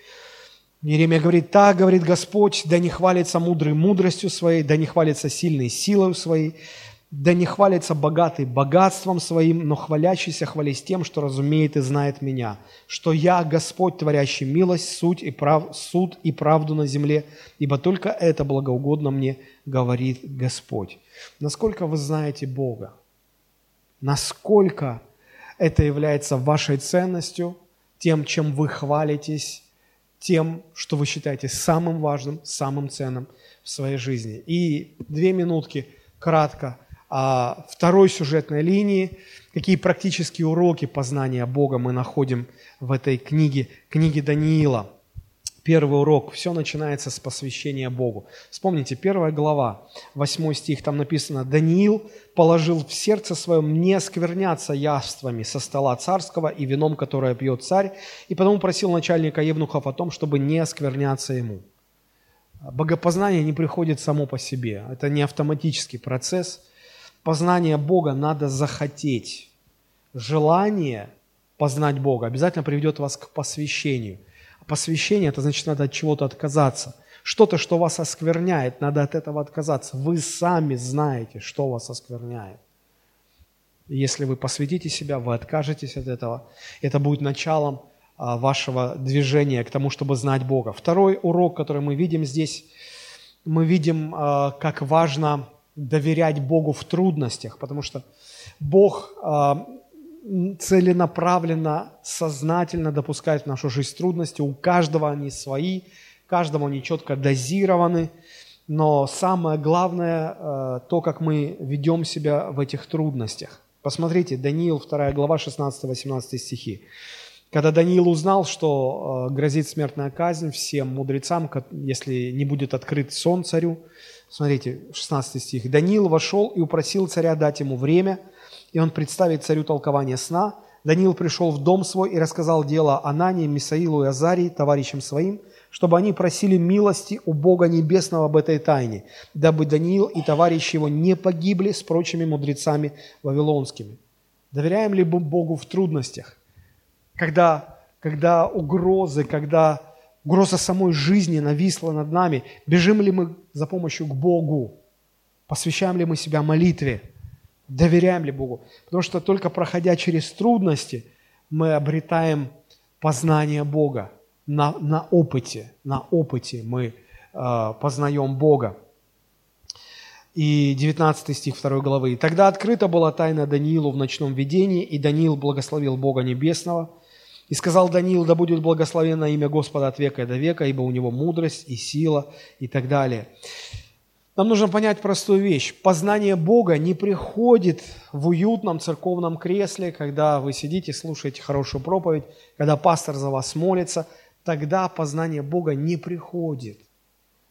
Иеремия говорит, «Так, говорит Господь, да не хвалится мудрый мудростью своей, да не хвалится сильный силой своей, да не хвалится богатый богатством своим, но хвалящийся хвались тем, что разумеет и знает меня, что я Господь, творящий милость, суть и прав, суд и правду на земле, ибо только это благоугодно мне, говорит Господь». Насколько вы знаете Бога? Насколько это является вашей ценностью, тем, чем вы хвалитесь, тем, что вы считаете самым важным, самым ценным в своей жизни. И две минутки кратко второй сюжетной линии, какие практические уроки познания Бога мы находим в этой книге, книге Даниила – Первый урок. Все начинается с посвящения Богу. Вспомните, первая глава, восьмой стих, там написано, «Даниил положил в сердце своем не оскверняться явствами со стола царского и вином, которое пьет царь, и потому просил начальника Евнухов о том, чтобы не оскверняться ему». Богопознание не приходит само по себе. Это не автоматический процесс. Познание Бога надо захотеть. Желание познать Бога обязательно приведет вас к посвящению – посвящение, это значит, надо от чего-то отказаться. Что-то, что вас оскверняет, надо от этого отказаться. Вы сами знаете, что вас оскверняет. Если вы посвятите себя, вы откажетесь от этого. Это будет началом а, вашего движения к тому, чтобы знать Бога. Второй урок, который мы видим здесь, мы видим, а, как важно доверять Богу в трудностях, потому что Бог а, целенаправленно, сознательно допускает в нашу жизнь трудности. У каждого они свои, каждому они четко дозированы. Но самое главное э, то, как мы ведем себя в этих трудностях. Посмотрите, Даниил, 2 глава, 16-18 стихи. Когда Даниил узнал, что э, грозит смертная казнь всем мудрецам, если не будет открыт сон царю, смотрите, 16 стих. Даниил вошел и упросил царя дать ему время – и он представит царю толкование сна. Даниил пришел в дом свой и рассказал дело Анании, Мисаилу и Азарии, товарищам своим, чтобы они просили милости у Бога Небесного об этой тайне, дабы Даниил и товарищи его не погибли с прочими мудрецами вавилонскими. Доверяем ли Богу в трудностях? Когда, когда угрозы, когда угроза самой жизни нависла над нами, бежим ли мы за помощью к Богу? Посвящаем ли мы себя молитве? Доверяем ли Богу? Потому что только проходя через трудности, мы обретаем познание Бога. На, на опыте, на опыте мы э, познаем Бога. И 19 стих 2 главы. «И тогда открыта была тайна Даниилу в ночном видении, и Даниил благословил Бога Небесного. И сказал Даниил, да будет благословено имя Господа от века до века, ибо у него мудрость и сила» и так далее. Нам нужно понять простую вещь. Познание Бога не приходит в уютном церковном кресле, когда вы сидите, слушаете хорошую проповедь, когда пастор за вас молится. Тогда познание Бога не приходит.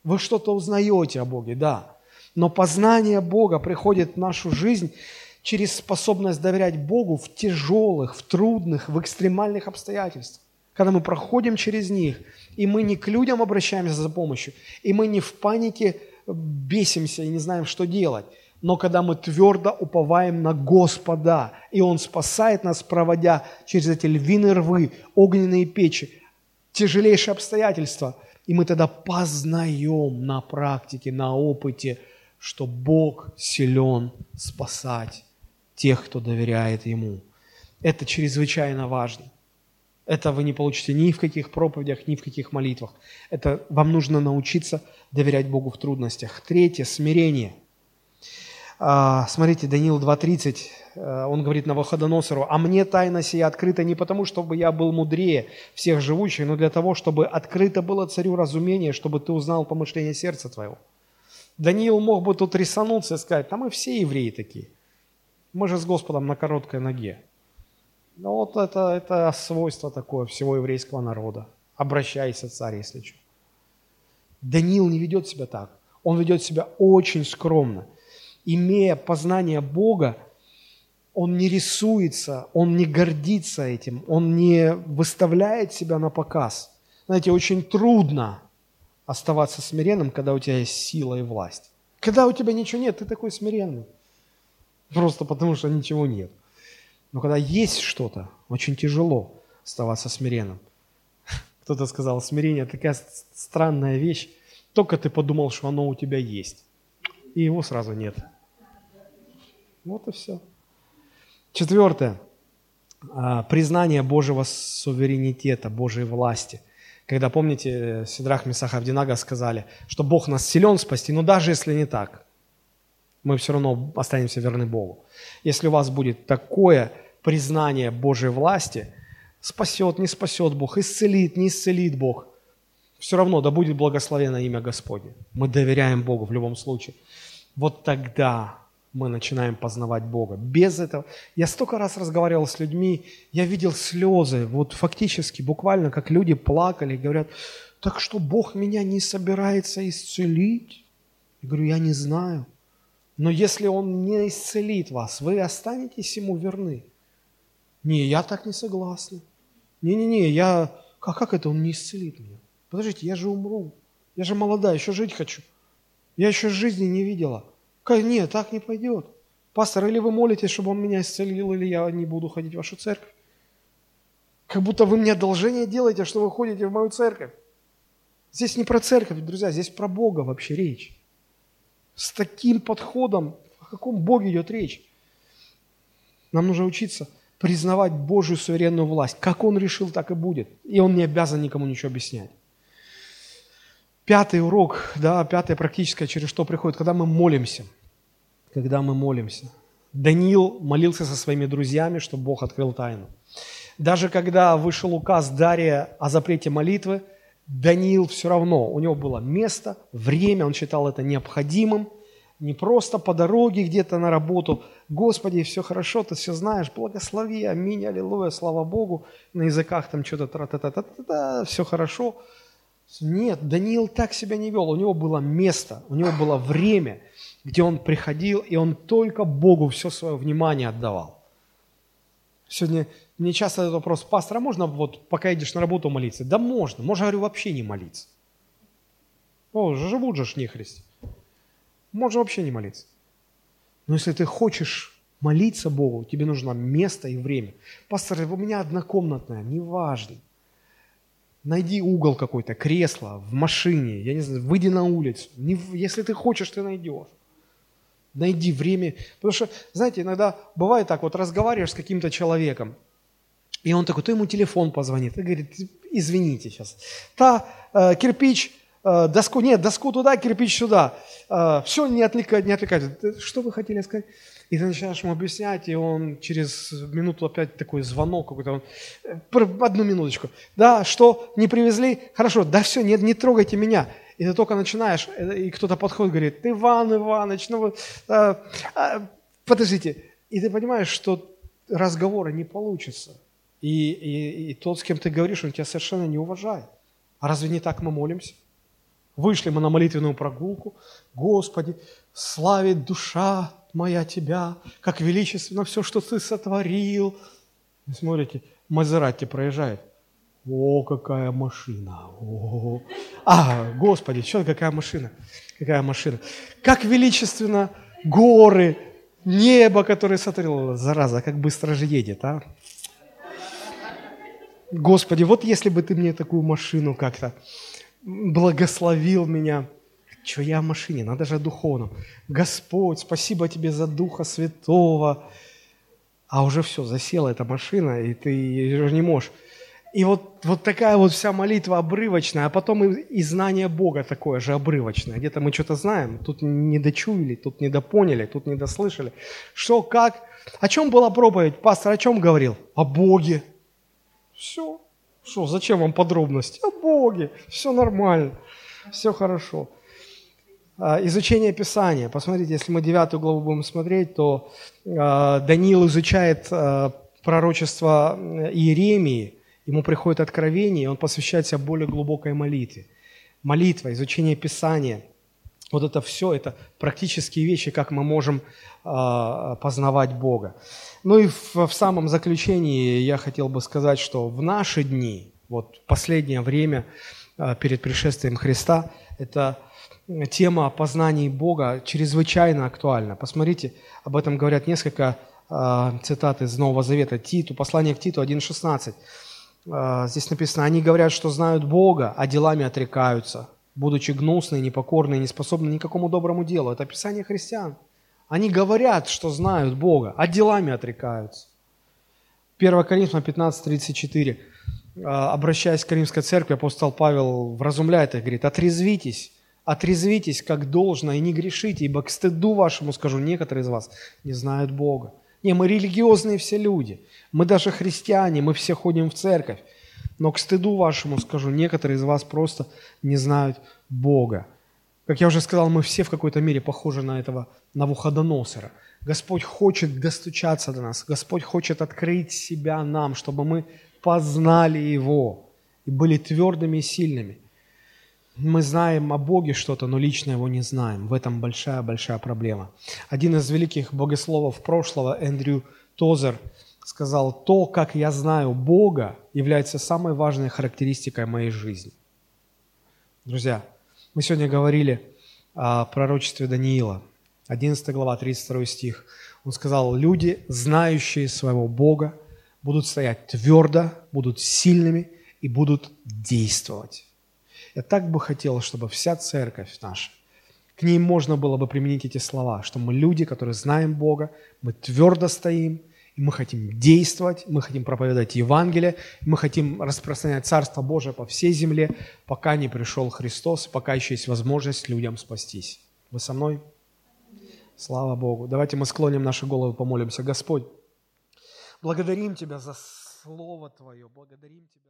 Вы что-то узнаете о Боге, да. Но познание Бога приходит в нашу жизнь через способность доверять Богу в тяжелых, в трудных, в экстремальных обстоятельствах. Когда мы проходим через них, и мы не к людям обращаемся за помощью, и мы не в панике бесимся и не знаем, что делать. Но когда мы твердо уповаем на Господа, и Он спасает нас, проводя через эти львиные рвы, огненные печи, тяжелейшие обстоятельства, и мы тогда познаем на практике, на опыте, что Бог силен спасать тех, кто доверяет Ему. Это чрезвычайно важно. Это вы не получите ни в каких проповедях, ни в каких молитвах. Это вам нужно научиться доверять Богу в трудностях. Третье – смирение. А, смотрите, Даниил 2.30, э, он говорит на Навуходоносору, «А мне тайна сия открыта не потому, чтобы я был мудрее всех живущих, но для того, чтобы открыто было царю разумение, чтобы ты узнал помышление сердца твоего». Даниил мог бы тут рисануться и сказать, «Да мы все евреи такие, мы же с Господом на короткой ноге». Ну вот это, это свойство такое всего еврейского народа. Обращайся, царь, если что. Даниил не ведет себя так. Он ведет себя очень скромно. Имея познание Бога, он не рисуется, он не гордится этим, он не выставляет себя на показ. Знаете, очень трудно оставаться смиренным, когда у тебя есть сила и власть. Когда у тебя ничего нет, ты такой смиренный. Просто потому, что ничего нет. Но когда есть что-то, очень тяжело оставаться смиренным. Кто-то сказал, смирение такая странная вещь. Только ты подумал, что оно у тебя есть. И его сразу нет. Вот и все. Четвертое. А, признание Божьего суверенитета, Божьей власти. Когда, помните, Сидрах, Месах, Авдинага сказали, что Бог нас силен спасти, но даже если не так, мы все равно останемся верны Богу. Если у вас будет такое признание Божьей власти, спасет, не спасет Бог, исцелит, не исцелит Бог, все равно да будет благословено имя Господне. Мы доверяем Богу в любом случае. Вот тогда мы начинаем познавать Бога. Без этого... Я столько раз разговаривал с людьми, я видел слезы, вот фактически, буквально, как люди плакали, говорят, так что Бог меня не собирается исцелить? Я говорю, я не знаю. Но если Он не исцелит вас, вы останетесь Ему верны. Не, я так не согласна. Не-не-не, я... А как это Он не исцелит меня? Подождите, я же умру. Я же молодая, еще жить хочу. Я еще жизни не видела. Нет, так не пойдет. Пастор, или вы молитесь, чтобы он меня исцелил, или я не буду ходить в вашу церковь. Как будто вы мне одолжение делаете, что вы ходите в мою церковь. Здесь не про церковь, друзья, здесь про Бога вообще речь. С таким подходом, о каком Боге идет речь? Нам нужно учиться признавать Божью суверенную власть. Как Он решил, так и будет. И Он не обязан никому ничего объяснять. Пятый урок, да, пятое практическое, через что приходит, когда мы молимся. Когда мы молимся. Даниил молился со своими друзьями, чтобы Бог открыл тайну. Даже когда вышел указ Дария о запрете молитвы, Даниил все равно, у него было место, время, он считал это необходимым, не просто по дороге где-то на работу. Господи, все хорошо, ты все знаешь, благослови, аминь, аллилуйя, слава Богу. На языках там что-то тра-та-та-та-та, все хорошо. Нет, Даниил так себя не вел. У него было место, у него было время, где он приходил, и он только Богу все свое внимание отдавал. Сегодня мне часто этот вопрос, пастор, а можно вот пока идешь на работу молиться? Да можно, можно, говорю, вообще не молиться. О, живут же нехристи. Можно вообще не молиться. Но если ты хочешь молиться Богу, тебе нужно место и время. Пастор, у меня однокомнатная, неважно. Найди угол какой-то, кресло в машине, я не знаю, выйди на улицу. Не, если ты хочешь, ты найдешь. Найди время. Потому что, знаете, иногда бывает так, вот разговариваешь с каким-то человеком, и он такой, ты ему телефон позвонит, и говорит, извините сейчас. Та э, кирпич, э, доску, нет, доску туда, кирпич сюда. Э, все, не отвлекать, не отвлекать. Что вы хотели сказать? И ты начинаешь ему объяснять, и он через минуту опять такой звонок какой-то, он, одну минуточку, да, что, не привезли? Хорошо, да все, нет, не трогайте меня. И ты только начинаешь, и кто-то подходит, говорит, Иван Иванович, ну вот, а, а, подождите. И ты понимаешь, что разговора не получится. И, и, и тот, с кем ты говоришь, он тебя совершенно не уважает. А разве не так мы молимся? Вышли мы на молитвенную прогулку. Господи, славит душа моя тебя, как величественно все, что ты сотворил. И смотрите, Мазерати проезжает. О, какая машина! О, а, Господи, что какая машина? Какая машина? Как величественно горы, небо, которое сотворил. Зараза, как быстро же едет, а? Господи, вот если бы ты мне такую машину как-то благословил меня – что я в машине, надо же о духовном. Господь, спасибо тебе за Духа Святого. А уже все, засела эта машина, и ты уже не можешь. И вот, вот такая вот вся молитва обрывочная, а потом и, и знание Бога такое же обрывочное. Где-то мы что-то знаем, тут не дочуяли, тут не допоняли, тут не дослышали. Что, как? О чем была проповедь? Пастор о чем говорил? О Боге. Все. Что, зачем вам подробности? О Боге. Все нормально. Все хорошо. А, изучение Писания. Посмотрите, если мы девятую главу будем смотреть, то а, Даниил изучает а, пророчество Иеремии, ему приходит откровение, и он посвящает себя более глубокой молитве. Молитва, изучение Писания, вот это все, это практические вещи, как мы можем познавать Бога. Ну и в, в самом заключении я хотел бы сказать, что в наши дни, Вот последнее время а, перед пришествием Христа это тема познания Бога чрезвычайно актуальна. Посмотрите, об этом говорят несколько э, цитат из Нового Завета. Титу, послание к Титу 1.16. Э, здесь написано, они говорят, что знают Бога, а делами отрекаются, будучи гнусные, непокорные, не способны никакому доброму делу. Это описание христиан. Они говорят, что знают Бога, а делами отрекаются. 1 Коринфянам 15.34. Обращаясь к Римской церкви, апостол Павел вразумляет их, говорит, «Отрезвитесь, Отрезвитесь, как должно, и не грешите, ибо к стыду вашему скажу, некоторые из вас не знают Бога. Не, мы религиозные все люди, мы даже христиане, мы все ходим в церковь. Но к стыду вашему скажу, некоторые из вас просто не знают Бога. Как я уже сказал, мы все в какой-то мере похожи на этого Навуходоносора. Господь хочет достучаться до нас, Господь хочет открыть себя нам, чтобы мы познали Его и были твердыми и сильными – мы знаем о Боге что-то, но лично Его не знаем. В этом большая-большая проблема. Один из великих богословов прошлого, Эндрю Тозер, сказал, то, как я знаю Бога, является самой важной характеристикой моей жизни. Друзья, мы сегодня говорили о пророчестве Даниила, 11 глава, 32 стих. Он сказал, люди, знающие своего Бога, будут стоять твердо, будут сильными и будут действовать. Я так бы хотел, чтобы вся церковь наша, к ней можно было бы применить эти слова, что мы люди, которые знаем Бога, мы твердо стоим, мы хотим действовать, мы хотим проповедовать Евангелие, мы хотим распространять Царство Божие по всей земле, пока не пришел Христос, пока еще есть возможность людям спастись. Вы со мной? Слава Богу. Давайте мы склоним наши головы, помолимся. Господь, благодарим Тебя за Слово Твое, благодарим Тебя.